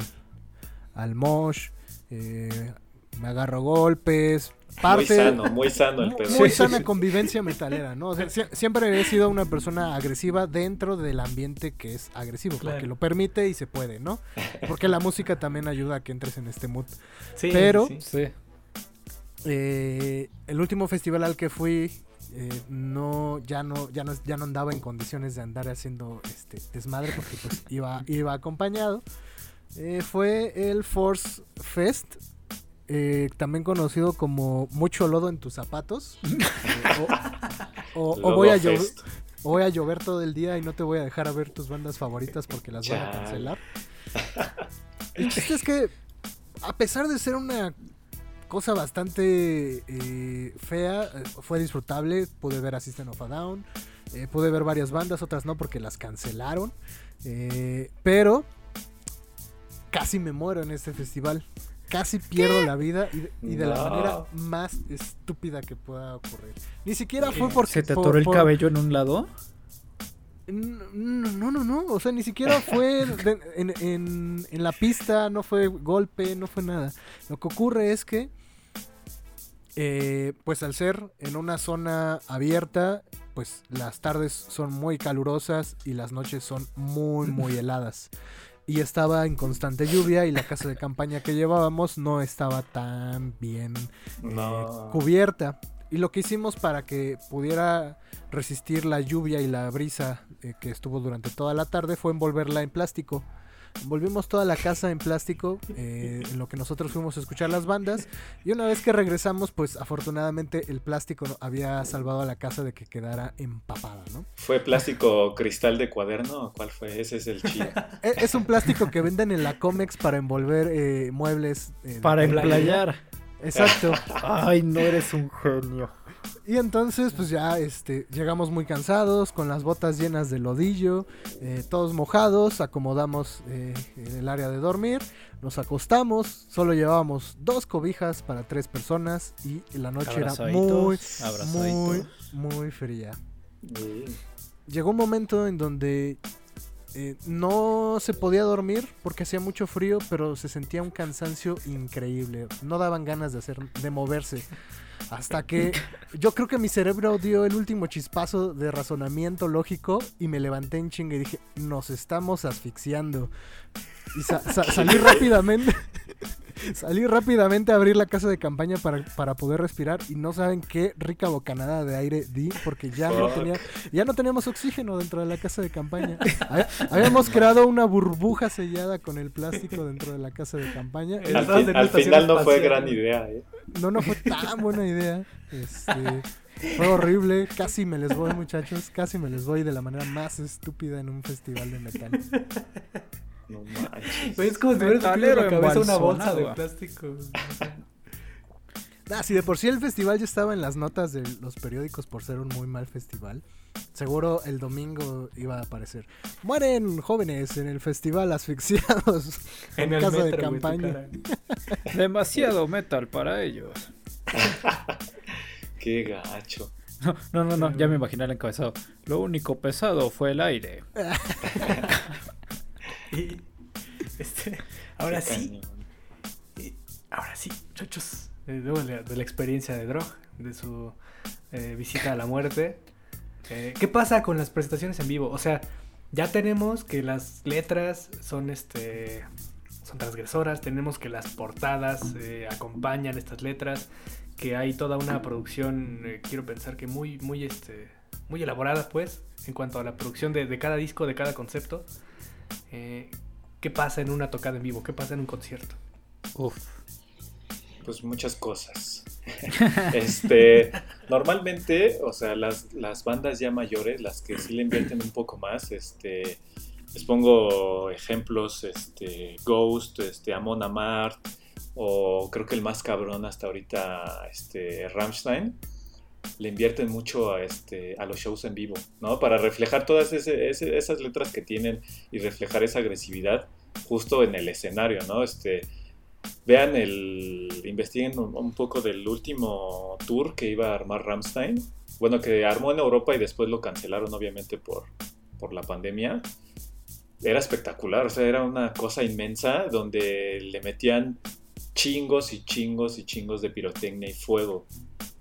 al mosh, eh, me agarro golpes. Parte, Muy sano, muy sano el pedo. Muy sana convivencia metalera, ¿no? O sea, sie- siempre he sido una persona agresiva dentro del ambiente que es agresivo, Claro. porque lo permite y se puede, ¿no? Porque la música también ayuda a que entres en este mood. Sí, Pero- sí. Sí. Eh, el último festival al que fui eh, no ya no ya no ya no andaba en condiciones de andar haciendo este desmadre porque pues iba iba acompañado. Eh, fue el Force Fest, eh, también conocido como mucho lodo en tus zapatos. Eh, o, o- o Lodo voy a llover, o voy a llover todo el día y no te voy a dejar a ver tus bandas favoritas porque las van a cancelar. El chiste es que, a pesar de ser una cosa bastante eh, fea, eh, fue disfrutable. Pude ver a System of a Down, eh, pude ver varias bandas, otras no porque las cancelaron. pero casi me muero en este festival. Casi pierdo la vida y de, y de la manera más estúpida que pueda ocurrir. Ni siquiera fue porque... ¿Se te por- atoró el por- cabello en un lado? no, no, no, no, o sea, ni siquiera fue de- en, en- en la pista, no fue golpe, no fue nada. Lo que ocurre es que, eh, pues al ser en una zona abierta, pues las tardes son muy calurosas y las noches son muy, muy heladas. Y estaba en constante lluvia y la casa de campaña que llevábamos no estaba tan bien eh, cubierta. Y lo que hicimos para que pudiera resistir la lluvia y la brisa eh, que estuvo durante toda la tarde fue envolverla en plástico. Envolvimos toda la casa en plástico, eh, en lo que nosotros fuimos a escuchar las bandas. Y una vez que regresamos, pues afortunadamente el plástico había salvado a la casa de que quedara empapada, ¿no? ¿Fue plástico cristal de cuaderno o cuál fue? Ese es el chido. E- Es un plástico que venden en la Comex para envolver eh, muebles. eh, Para playa. emplayar. Exacto. Ay, no eres un genio. Y entonces, pues ya este, llegamos muy cansados, con las botas llenas de lodillo, eh, todos mojados, acomodamos eh, el área de dormir, nos acostamos, solo llevábamos dos cobijas para tres personas y la noche era muy, muy, muy fría. Llegó un momento en donde eh, no se podía dormir porque hacía mucho frío, pero se sentía un cansancio increíble. No daban ganas de hacer, de moverse. Hasta que yo creo que mi cerebro dio el último chispazo de razonamiento lógico y me levanté en chinga y dije, nos estamos asfixiando. Y sa- sa- salí rápidamente. Salí rápidamente a abrir la casa de campaña para, para poder respirar y no saben qué rica bocanada de aire di porque ya no tenía ya no teníamos oxígeno dentro de la casa de campaña. Hab- Habíamos creado una burbuja sellada con el plástico dentro de la casa de campaña. Al, fin- final no fue gran idea, ¿eh? No, no fue tan buena idea. Este, fue horrible. Casi me les voy, muchachos. Casi me les voy de la manera más estúpida en un festival de metal. No manches. Güey, es como si hubieras metido en la cabeza una bolsa de plástico. Ah, si de por sí el festival ya estaba en las notas de los periódicos por ser un muy mal festival, seguro el domingo iba a aparecer. Mueren jóvenes en el festival asfixiados en, En el casa de metro, campaña. Demasiado metal para ellos. Qué gacho. No, no, no, no, ya me imaginé el encabezado. Lo único pesado fue el aire. Y, este, ahora sí, y ahora sí, muchachos. eh, luego de, la- de la experiencia de Drog, de su eh, visita a la muerte. eh, ¿Qué pasa con las presentaciones en vivo? O sea, ya tenemos que las letras son este son transgresoras, tenemos que las portadas eh, acompañan estas letras, que hay toda una producción, eh, quiero pensar que muy, muy, este, muy elaborada, pues, en cuanto a la producción de, de cada disco, de cada concepto. Eh, ¿Qué pasa en una tocada en vivo? ¿Qué pasa en un concierto? Uf. Pues muchas cosas. este, normalmente, o sea, las, las bandas ya mayores, las que sí le invierten un poco más, este, les pongo ejemplos, este, Ghost, este, Amon Amart, o creo que el más cabrón hasta ahorita, este, Rammstein, le invierten mucho a, este, a los shows en vivo, ¿no? Para reflejar todas esas letras que tienen y reflejar esa agresividad justo en el escenario, ¿no? Este, vean el, investiguen un, un poco del último tour que iba a armar Rammstein, bueno, que armó en Europa y después lo cancelaron obviamente por, por la pandemia. Era espectacular, o sea, era una cosa inmensa donde le metían chingos y chingos y chingos de pirotecnia y fuego,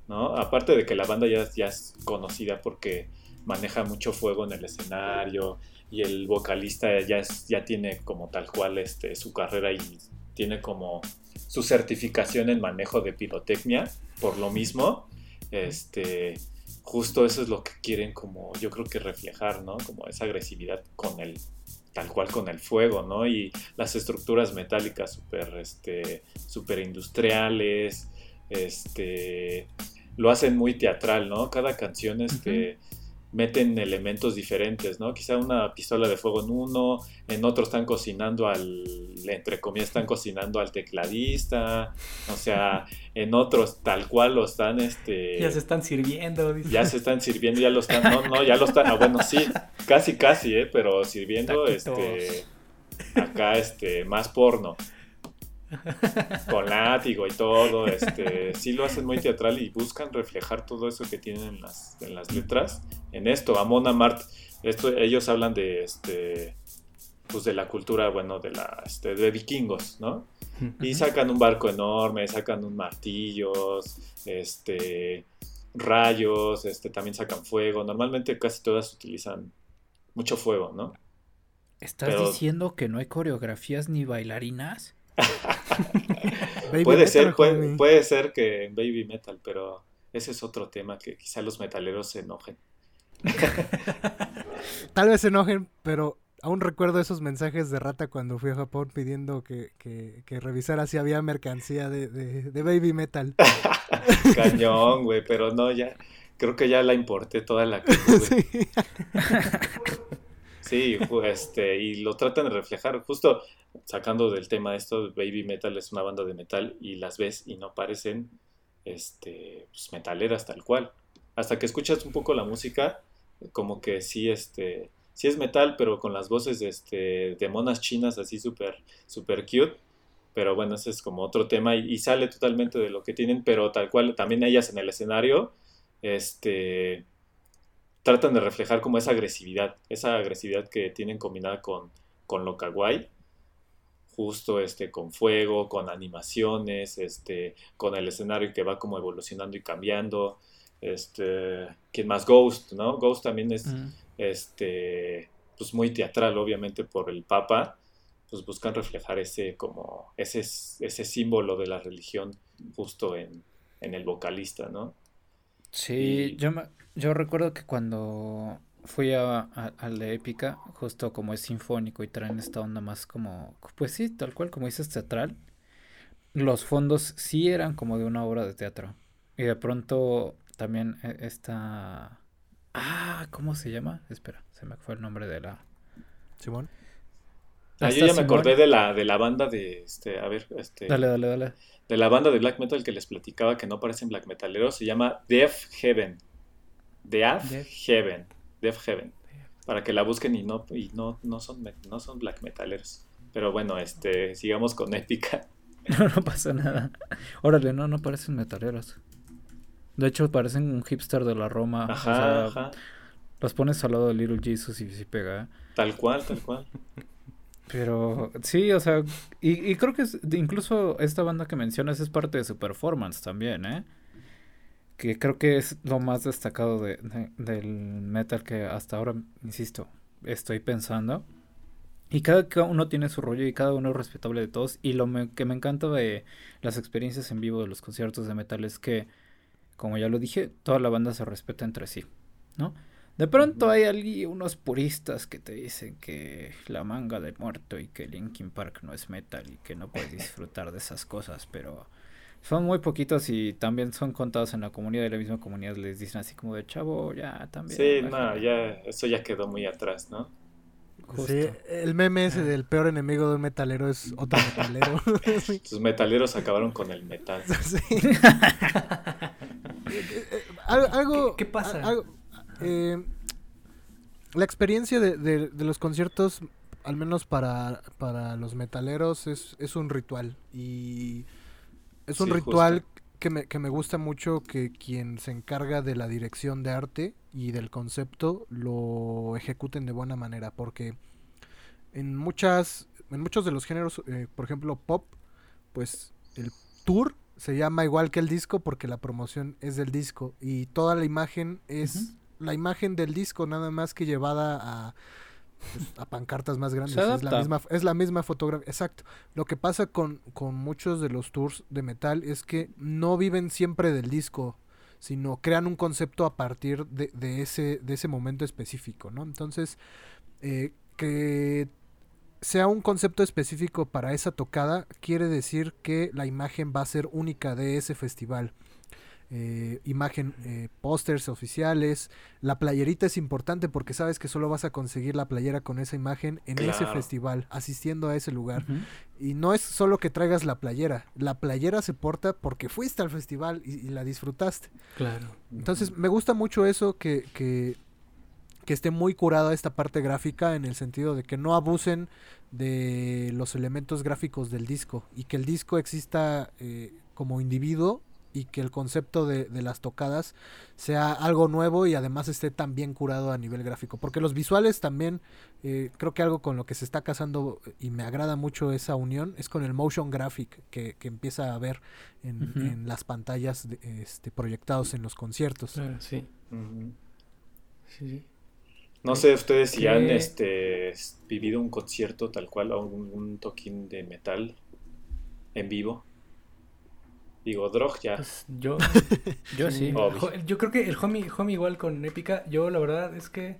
¿no? Aparte de que la banda ya, es conocida porque maneja mucho fuego en el escenario y el vocalista ya tiene como tal cual este, su carrera y tiene como su certificación en manejo de pirotecnia, por lo mismo, este, justo eso es lo que quieren como yo creo que reflejar, ¿no? Como esa agresividad con el tal cual con el fuego, ¿no? Y las estructuras metálicas súper este, super industriales, este, lo hacen muy teatral, ¿no? Cada canción este, meten elementos diferentes, ¿no? Quizá una pistola de fuego en uno, en otro están cocinando al, entre comillas, están cocinando al tecladista, o sea, en otros tal cual lo están, este... Ya se están sirviendo. dice. Ya se están sirviendo, ya lo están, no, no, ya lo están, ah, bueno, sí, casi, casi, ¿eh? Pero sirviendo, Taquitos. este, acá, este, más porno. Con látigo y todo, este, sí lo hacen muy teatral y buscan reflejar todo eso que tienen en las, en las letras. En esto, Amon Amart, esto, ellos hablan de, este, pues de la cultura, bueno, de la, este, de vikingos, ¿no? Y sacan un barco enorme, sacan un martillos, este, rayos, este, también sacan fuego. Normalmente casi todas utilizan mucho fuego, ¿no? ¿Estás Pero- diciendo que no hay coreografías ni bailarinas? Puede metal, ser, puede, puede ser que en baby metal, pero ese es otro tema que quizá los metaleros se enojen. Tal vez se enojen, pero aún recuerdo esos mensajes de rata cuando fui a Japón pidiendo que, que, que revisara si había mercancía de, de, de baby metal. Cañón, güey, pero no, ya, creo que ya la importé toda la tuve. Sí. Sí, este, y lo tratan de reflejar, justo sacando del tema esto, Baby Metal es una banda de metal y las ves y no parecen este, pues, metaleras tal cual. Hasta que escuchas un poco la música, como que sí, este, sí es metal, pero con las voces este, de monas chinas así súper, súper cute. Pero bueno, ese es como otro tema y, y sale totalmente de lo que tienen, pero tal cual, también ellas en el escenario, este, tratan de reflejar como esa agresividad, esa agresividad que tienen combinada con, con lo kawaii, justo este, con fuego, con animaciones, este, con el escenario que va como evolucionando y cambiando. Este, ¿quién más? Ghost, ¿no? Ghost también es Mm. este, pues muy teatral, obviamente, por el Papa, pues buscan reflejar ese como ese, ese símbolo de la religión justo en, en el vocalista, ¿no? Sí, Y- yo, me- yo recuerdo que cuando fui a, a- al de Épica, justo como es sinfónico y traen esta onda más como, pues sí, tal cual como dices, teatral, los fondos sí eran como de una obra de teatro. Y de pronto también eh, esta... Ah, ¿cómo se llama? Espera, se me fue el nombre de la... Simón. Ah, yo ya me acordé de la, de la banda de, este, a ver, este, Dale, dale, dale. de la banda de black metal que les platicaba que no parecen black metaleros, se llama Death Heaven. Death Death. Heaven. Death Heaven. Para que la busquen y no, y no, no son, no son black metaleros. Pero bueno, este, sigamos con épica. No, no pasa nada. Órale, no, no parecen metaleros. De hecho, parecen un hipster de la Roma. o Ajá, sea, ajá. Los pones al lado de Little Jesus y sí pega. Tal cual, tal cual. Pero sí, o sea, y, y creo que es- incluso esta banda que mencionas es parte de su performance también, ¿eh? Que creo que es lo más destacado de, de- del metal que hasta ahora, insisto, estoy pensando. Y cada uno tiene su rollo y cada uno es respetable de todos. Y lo me- que me encanta de las experiencias en vivo de los conciertos de metal es que, como ya lo dije, toda la banda se respeta entre sí, ¿no? De pronto hay alguien, unos puristas que te dicen que la manga del muerto y que Linkin Park no es metal y que no puedes disfrutar de esas cosas, pero son muy poquitos y también son contados en la comunidad y la misma comunidad les dicen así como de chavo, ya también. Sí, no, bájale". ya, eso ya quedó muy atrás, ¿no? Justo. Sí, el meme ese del peor enemigo de un metalero es otro metalero. Los metaleros acabaron con el metal. Sí. Al- algo, ¿Qué- qué pasa? algo- eh, la experiencia de, de- de los conciertos, al menos para, para los metaleros, es, es un ritual. Y es un Sí, ritual justo. que me, que me gusta mucho que quien se encarga de la dirección de arte y del concepto lo ejecuten de buena manera. Porque en muchas en muchos de los géneros, eh, por ejemplo, pop, pues el tour se llama igual que el disco porque la promoción es del disco y toda la imagen es la imagen del disco nada más que llevada a pues, a pancartas más grandes. Es la misma es la misma fotografía exacto. Lo que pasa con, con muchos de los tours de metal es que no viven siempre del disco sino crean un concepto a partir de, de ese de ese momento específico no entonces eh, que sea un concepto específico para esa tocada, quiere decir que la imagen va a ser única de ese festival. Eh, imagen, eh, pósters oficiales, la playerita es importante porque sabes que solo vas a conseguir la playera con esa imagen en ese festival, asistiendo a ese lugar. Y no es solo que traigas la playera, la playera se porta porque fuiste al festival y- y la disfrutaste. Claro. Entonces, me gusta mucho eso que, que, que esté muy curada esta parte gráfica en el sentido de que no abusen de los elementos gráficos del disco y que el disco exista eh, como individuo y que el concepto de, de las tocadas sea algo nuevo y además esté tan bien curado a nivel gráfico. Porque los visuales también, eh, creo que algo con lo que se está casando y me agrada mucho esa unión es con el motion graphic que, que empieza a ver en, las pantallas de- este, proyectados en los conciertos. Claro, sí. Ujú. Sí, sí. No sé ustedes si ¿Qué? han este, vivido un concierto tal cual o un, un toquín de metal en vivo. Digo, Drog ya. Pues yo, Yo sí. Obvio. Yo creo que el homie, homie igual con Épica, yo la verdad es que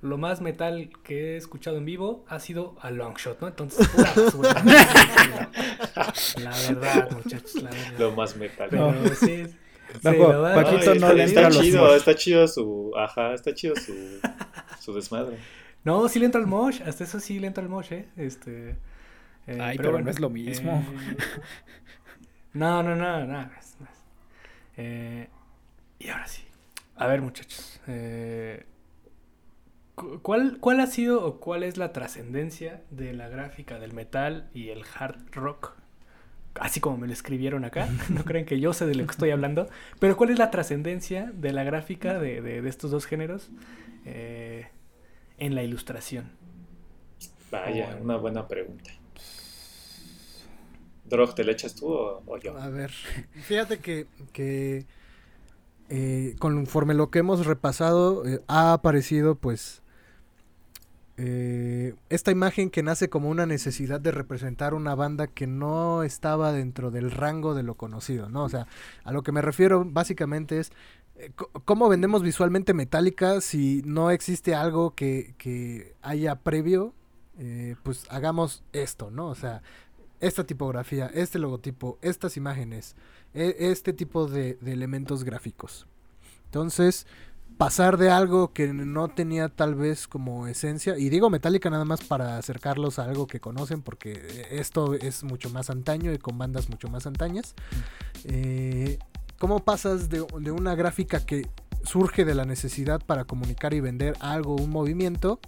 lo más metal que he escuchado en vivo ha sido a Longshot, ¿no? Entonces, pura basura. la verdad, muchachos, la verdad. Lo más metal. Pero No. sí. la verdad, Paquito no está, le está entra los chido, mosh. está chido su. Ajá, está chido su, su desmadre. No, sí le entra al mosh, hasta eso sí le entra al mosh, ¿eh? Este... eh, Ay, pero no es lo mismo. eh, no, no, no, no. Eh, y ahora sí. A ver, muchachos. eh, cu- ¿cuál, ¿Cuál ha sido o cuál es la trascendencia de la gráfica del metal y el hard rock? Así como me lo escribieron acá, no creen que yo sé de lo que estoy hablando, pero ¿cuál es la trascendencia de la gráfica de, de- de estos dos géneros eh, en la ilustración? Vaya, una buena pregunta. Drog, ¿te le echas tú o, yo? A ver, fíjate que, que eh, conforme lo que hemos repasado, eh, ha aparecido pues eh, esta imagen que nace como una necesidad de representar una banda que no estaba dentro del rango de lo conocido, ¿no? O sea, a lo que me refiero básicamente es eh, cómo vendemos visualmente Metallica si no existe algo que, que haya previo, pues hagamos esto, ¿no? O sea, esta tipografía, este logotipo, estas imágenes, e- este tipo de, elementos gráficos. Entonces, pasar de algo que no tenía tal vez como esencia, y digo Metallica nada más para acercarlos a algo que conocen, porque esto es mucho más antaño y con bandas mucho más antañas. Eh, ¿Cómo pasas de una gráfica que surge de la necesidad para comunicar y vender algo, un movimiento,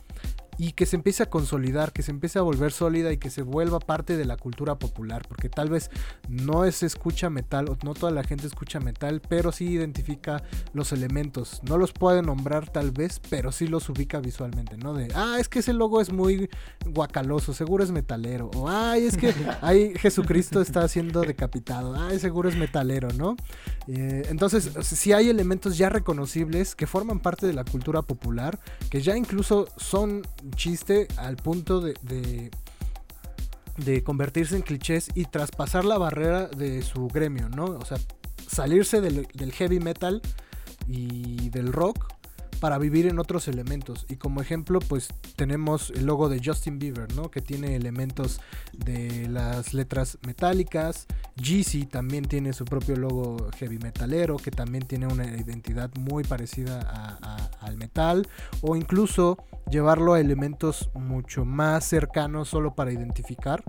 y que se empiece a consolidar, que se empiece a volver sólida y que se vuelva parte de la cultura popular, porque tal vez no se escucha metal, o no toda la gente escucha metal, pero sí identifica los elementos. No los puede nombrar tal vez, pero sí los ubica visualmente, ¿no? De, ah, es que ese logo es muy guacaloso, seguro es metalero. O, ay, es que ahí Jesucristo está siendo decapitado, ay, seguro es metalero, ¿no? Eh, entonces, si hay elementos ya reconocibles que forman parte de la cultura popular, que ya incluso son chiste al punto de, de, convertirse en clichés y traspasar la barrera de su gremio, ¿no? O sea, salirse del heavy metal y del rock para vivir en otros elementos. Y como ejemplo, pues tenemos el logo de Justin Bieber, ¿no? Que tiene elementos de las letras metálicas. Jeezy también tiene su propio logo heavy metalero, que también tiene una identidad muy parecida a- al metal. O incluso llevarlo a elementos mucho más cercanos solo para identificar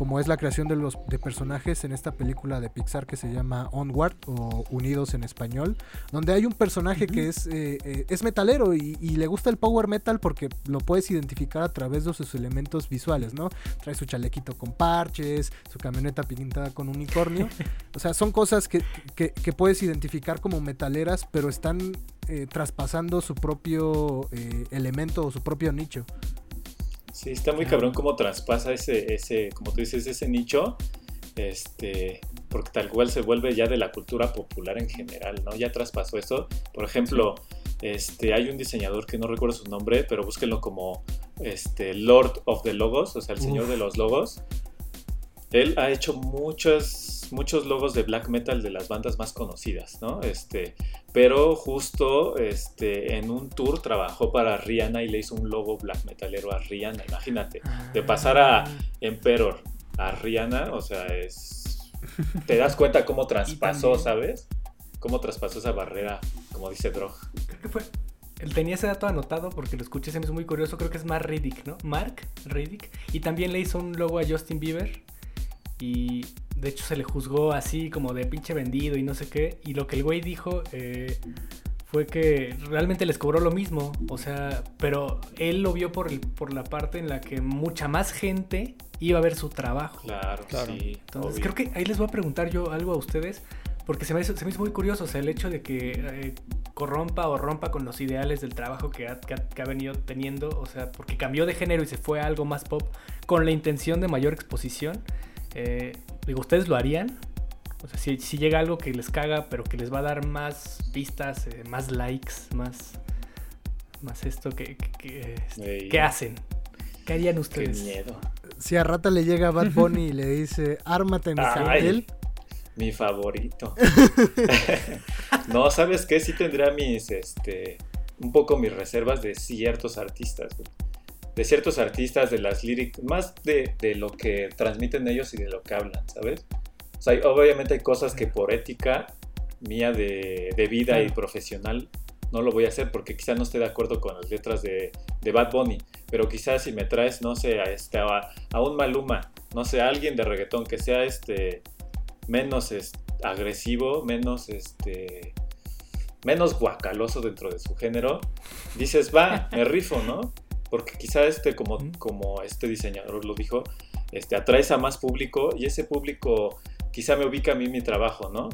como es la creación de los de personajes en esta película de Pixar que se llama Onward o Unidos en español, donde hay un personaje que es, eh, eh, es metalero y, y le gusta el power metal porque lo puedes identificar a través de sus elementos visuales, ¿no? Trae su chalequito con parches, su camioneta pintada con unicornio. O sea, son cosas que, que- que puedes identificar como metaleras, pero están eh, traspasando su propio elemento o su propio nicho. Sí, está muy cabrón cómo traspasa ese, ese, como tú dices, ese nicho, este, porque tal cual se vuelve ya de la cultura popular en general, ¿no? Ya traspasó eso. Por ejemplo, este, hay un diseñador que no recuerdo su nombre, pero búsquenlo como este, Lord of the Logos, o sea, el señor de los logos. Él ha hecho muchos, muchos logos de black metal de las bandas más conocidas, ¿no? Este, pero justo este, en un tour trabajó para Rihanna y le hizo un logo black metalero a Rihanna, imagínate. De pasar a Emperor a Rihanna, o sea, es... Te das cuenta cómo traspasó, ¿sabes? Cómo traspasó esa barrera, como dice Drog. Creo que fue. Él tenía ese dato anotado porque lo escuché, se me hizo muy curioso. Creo que es Mark Riddick, ¿no? Mark Riddick. Y también le hizo un logo a Justin Bieber. Y de hecho se le juzgó así como de pinche vendido y no sé qué. Y lo que el güey dijo eh, fue que realmente les cobró lo mismo. O sea, pero él lo vio por, el- por la parte en la que mucha más gente iba a ver su trabajo. Claro, Claro. sí. Entonces, obvio. creo que ahí les voy a preguntar yo algo a ustedes, porque se me hizo, se me hizo muy curioso, o sea, el hecho de que eh, corrompa o rompa con los ideales del trabajo que ha, que ha- que ha venido teniendo, o sea, porque cambió de género y se fue a algo más pop con la intención de mayor exposición. Eh, digo, ¿ustedes lo harían? O sea, si, si llega algo que les caga, pero que les va a dar más vistas, eh, más likes, más, más esto, que, que- que, este, ¿qué hacen? ¿Qué harían Qué ustedes? miedo. Si a Rata le llega Bad Bunny y le dice, ármate mi Ay. cartel", Mi favorito. no, ¿sabes qué? Sí tendría mis, este, un poco mis reservas de ciertos artistas, güey. De ciertos artistas, de las lyrics, más de, de lo que transmiten ellos y de lo que hablan, ¿sabes? O sea, obviamente hay cosas que por ética mía de, de vida y profesional no lo voy a hacer porque quizá no esté de acuerdo con las letras de, de Bad Bunny, pero quizás si me traes, no sé, a, este, a, a un Maluma, no sé, a alguien de reggaetón que sea este menos es- agresivo, menos este menos guacaloso dentro de su género, dices, va, me rifo, ¿no? Porque quizá este, como, como este diseñador lo dijo, este, atraes a más público y ese público quizá me ubica a mí mi trabajo, ¿no?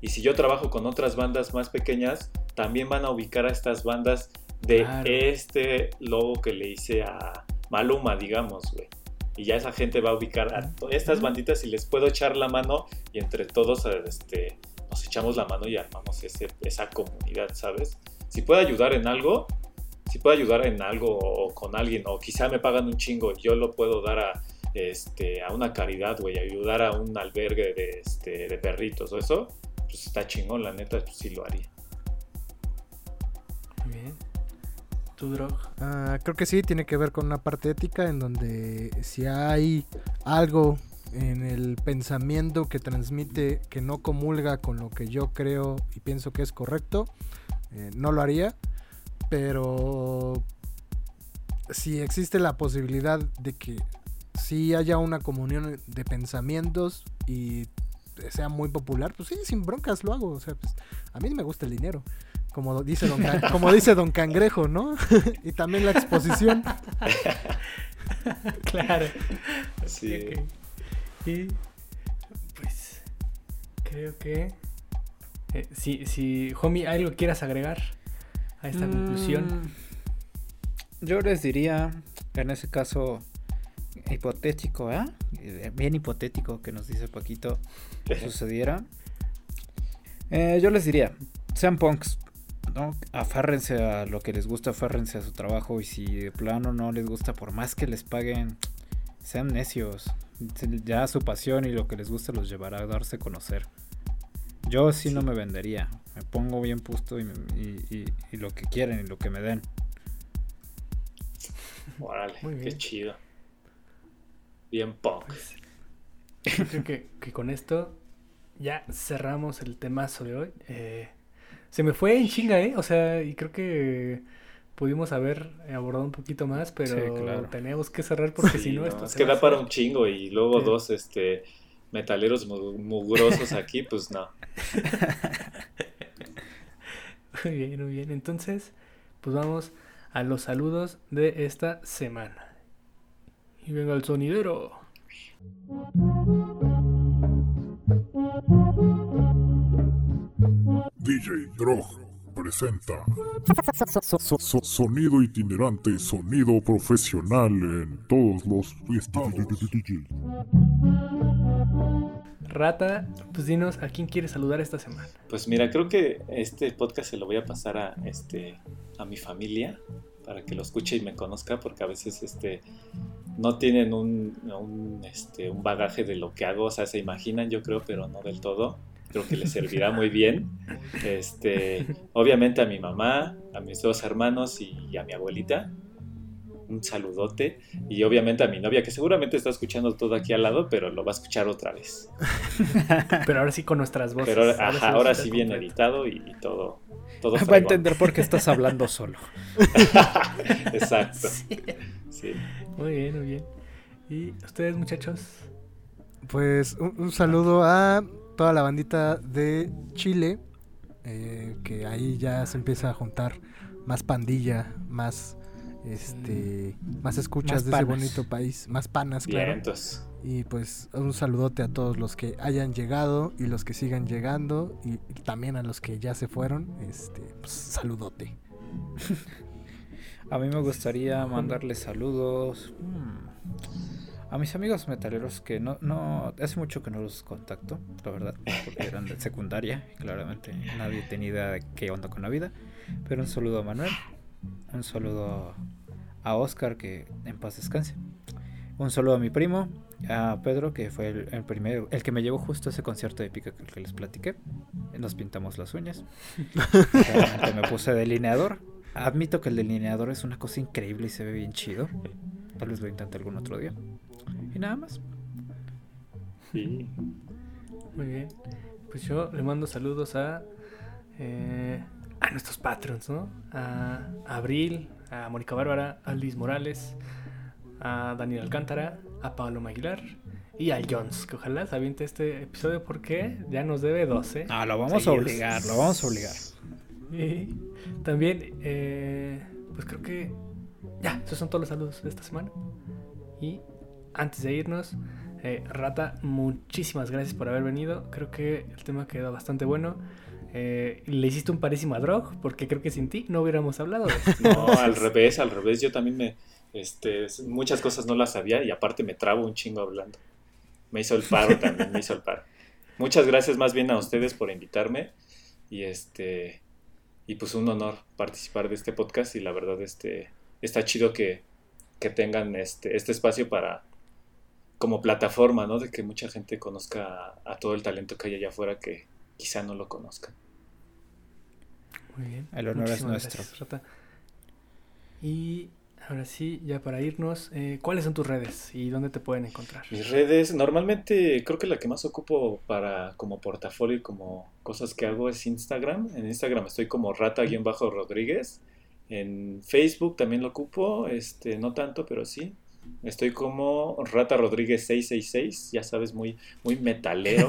Y si yo trabajo con otras bandas más pequeñas, también van a ubicar a estas bandas de Claro. este logo que le hice a Maluma, digamos, güey. Y ya esa gente va a ubicar a estas banditas y les puedo echar la mano y entre todos este, nos echamos la mano y armamos ese, esa comunidad, ¿sabes? Si puede ayudar en algo, si puede ayudar en algo o con alguien, o quizá me pagan un chingo y yo lo puedo dar a, este, a una caridad, güey, ayudar a un albergue de, este, de perritos o eso, pues está chingón, la neta, pues sí lo haría. Muy bien. ¿Tu drog? Ah, creo que sí, tiene que ver con una parte ética en donde si hay algo en el pensamiento que transmite que no comulga con lo que yo creo y pienso que es correcto, eh, no lo haría, pero si existe la posibilidad de que sí haya una comunión de pensamientos y sea muy popular, pues sí, sin broncas lo hago, o sea, pues a mí me gusta el dinero. Como dice Don, Can- como dice Don Cangrejo, ¿no? y también la exposición. claro. Sí. Y pues creo que eh, si, si, homie, algo quieras agregar a esta conclusión. Mm, Yo les diría, en ese caso hipotético, ¿eh? Eh, Bien hipotético que nos dice Paquito que sucediera. Eh, yo les diría, sean punks, ¿no? Afárrense a lo que les gusta, afárrense a su trabajo y si de plano no les gusta, por más que les paguen, sean necios. Ya su pasión y lo que les gusta los llevará a darse a conocer. Yo sí, no me vendería. Me pongo bien puesto y, me- y- y- y lo que quieren y lo que me den. Órale, Muy qué chido. Bien punk. Pues, yo creo que, que con esto ya cerramos el temazo de hoy. Eh, se me fue en chinga, ¿eh? O sea, y creo que pudimos haber abordado un poquito más, pero Sí, claro. tenemos que cerrar porque Sí, si no, no, esto es se que da para un chingo y luego Sí. dos este metaleros mu- mugrosos aquí, pues no. Muy bien, muy bien. Entonces, pues vamos a los saludos de esta semana. Y venga el sonidero. DJ Drog presenta so- so- sonido itinerante, sonido profesional en todos los estados. Rata, pues dinos a quién quieres saludar esta semana. Pues mira, creo que este podcast se lo voy a pasar a este a mi familia para que lo escuche y me conozca porque a veces este no tienen un, un, este, un bagaje de lo que hago, o sea, se imaginan yo creo, pero no del todo. Creo que les servirá muy bien. Este, obviamente a mi mamá, a mis dos hermanos y a mi abuelita. Un saludote. Y obviamente a mi novia, que seguramente está escuchando todo aquí al lado, pero lo va a escuchar otra vez. Pero ahora sí con nuestras voces. Pero ahora, ajá, ahora sí bien completo. editado y, y todo. todo Va a entender por qué estás hablando solo. Exacto. Sí. Muy bien, muy bien. ¿Y ustedes, muchachos? Pues un, un saludo a toda la bandita de Chile, eh, que ahí ya se empieza a juntar más pandilla, más este más escuchas Más de ese bonito país, más panas, claro. Vientos. Y pues un saludote a todos los que hayan llegado y los que sigan llegando y, y también a los que ya se fueron, este pues, saludote. A mí me gustaría mandarles saludos mm, a mis amigos metaleros que no, no, hace mucho que no los contacto, la verdad, porque eran de secundaria, y claramente nadie tenía idea de qué onda con la vida. Pero un saludo a Manuel, un saludo a Oscar, que en paz descanse. Un saludo a mi primo, a Pedro, que fue el, el primero, el que me llevó justo a ese concierto de pica que, que les platiqué. Nos pintamos las uñas. Realmente me puse delineador. Admito que el delineador es una cosa increíble y se ve bien chido. Tal vez lo intente algún otro día. Y nada más. Sí. Muy bien. Pues yo le mando saludos a, eh, a nuestros patrons, ¿no? A Abril, a Mónica Bárbara, a Liz Morales, a Daniel Alcántara, a Pablo Aguilar y a Jones, que ojalá se aviente este episodio porque ya nos debe 12. Ah, lo vamos a obligar, lo vamos a obligar. Y también, eh, pues creo que ya, esos son todos los saludos de esta semana. Y antes de irnos, eh, Rata, muchísimas gracias por haber venido. Creo que el tema quedó bastante bueno. Eh, le hiciste un parísimo a Drog, porque creo que sin ti no hubiéramos hablado de esto. No, al revés, al revés. Yo también me. Este, muchas cosas no las sabía y aparte me trabo un chingo hablando. Me hizo el paro también, me hizo el paro. Muchas gracias más bien a ustedes por invitarme y este y pues un honor participar de este podcast y la verdad este está chido que, que tengan este, este espacio para como plataforma, ¿no? De que mucha gente conozca a, a todo el talento que hay allá afuera que quizá no lo conozcan. Muy bien. El honor es nuestro. gracias, Rata. Y ahora sí, ya para irnos, eh, ¿cuáles son tus redes y dónde te pueden encontrar? Mis redes, normalmente creo que la que más ocupo para como portafolio y como cosas que hago es Instagram. En Instagram estoy como rata-rodríguez. En Facebook también lo ocupo, este, no tanto, pero sí. Estoy como Rata Rodríguez 666, ya sabes, muy, muy metalero.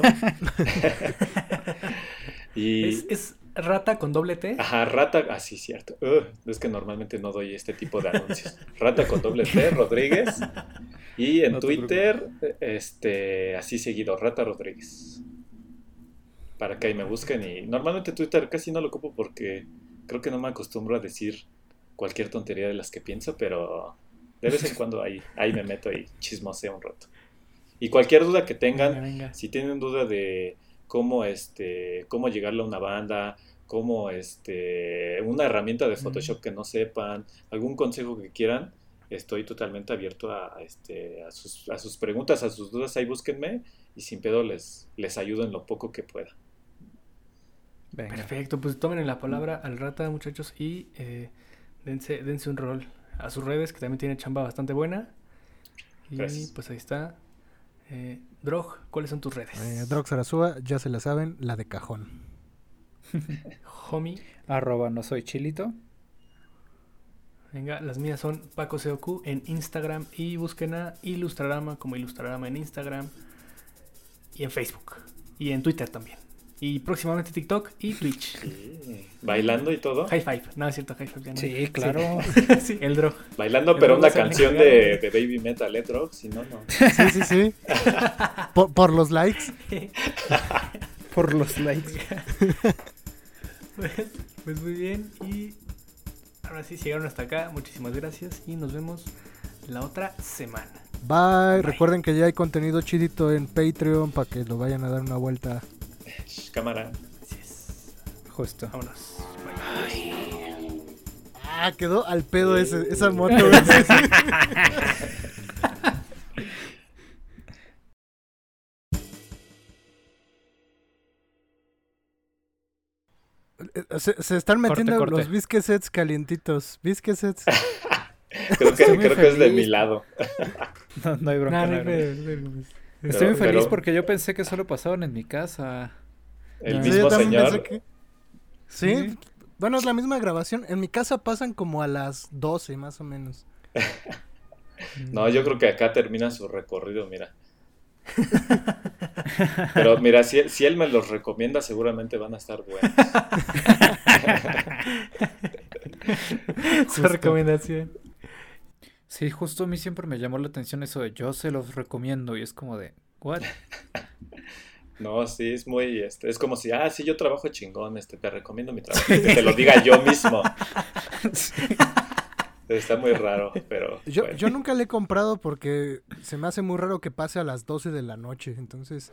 y ¿Es, es Rata con doble T? Ajá, rata, así cierto. Ugh, es que normalmente no doy este tipo de anuncios. Rata con doble T, Rodríguez. Y en No Twitter, este, así seguido, Rata Rodríguez. Para que ahí me busquen. Y normalmente Twitter casi no lo ocupo porque creo que no me acostumbro a decir cualquier tontería de las que pienso, pero de vez en cuando ahí, ahí me meto y chismoseo un rato. Y cualquier duda que tengan, Venga, venga. si tienen duda de cómo este cómo llegarle a una banda cómo este una herramienta de Photoshop que no sepan algún consejo que quieran estoy totalmente abierto a, a, este a sus, a sus preguntas a sus dudas ahí búsquenme y sin pedo les les ayudo en lo poco que pueda Venga. Perfecto, pues tomen la palabra al Rata, muchachos, y eh, dense, dense un rol a sus redes, que también tiene chamba bastante buena. Y Gracias. pues ahí está. Eh, Drog, ¿cuáles son tus redes? Eh, Drog Sarasúa, ya se la saben, la de cajón. 嗯 Homie, Arroba no soy chilito. Venga, las mías son Paco Seoku en Instagram y busquen a Ilustrarama como Ilustrarama en Instagram y en Facebook y en Twitter también. Y próximamente TikTok y Twitch. Sí. Bailando y todo. High Five, no es cierto, High Five ya no. Sí, claro. Sí, el draw. Bailando, El pero una canción de, de Baby Metal, ¿eh, Drox? Si no, no. Sí, sí, sí. por, por los likes. Por los likes. Pues, pues muy bien y ahora sí llegaron hasta acá. Muchísimas gracias y nos vemos la otra semana. Bye. Recuerden que ya hay contenido chidito en Patreon para que lo vayan a dar una vuelta. Cámara. Así es. Justo. Vámonos. Ah, quedó al pedo ese, esa moto. Se, se están metiendo corte. los bisquesets calientitos. Bisquesets. Creo que, creo que es de mi lado. No, no hay bronca. No hay. Estoy Pero- muy feliz pero- porque yo pensé que solo pasaban en mi casa. El No. Sí, yo mismo señor. Sí, bueno, es la misma grabación. En mi casa pasan como a las 12 más o menos. No, yo creo que acá termina su recorrido, mira. Pero mira, si, si él me los recomienda, seguramente van a estar buenos. Su recomendación. Sí, justo a mí siempre me llamó la atención eso de yo se los recomiendo y es como de, ¿what? No, sí, es muy, este, es como si, ah, sí, yo trabajo chingón, este, te recomiendo mi trabajo, que te lo diga yo mismo. Está muy raro, pero Yo, bueno. yo nunca le he comprado porque se me hace muy raro que pase a las 12 de la noche. Entonces,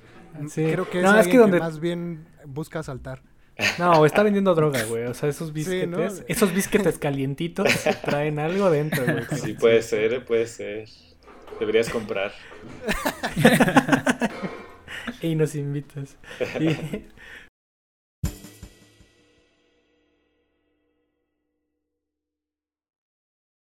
Sí. creo que es, No, es que donde- más bien busca saltar. No, está vendiendo droga, güey. O sea, esos bisquetes, ¿no? esos bisquetes calientitos traen algo dentro, güey. Sí, puede ser, puede ser. Deberías comprar. Y nos invitas. Y,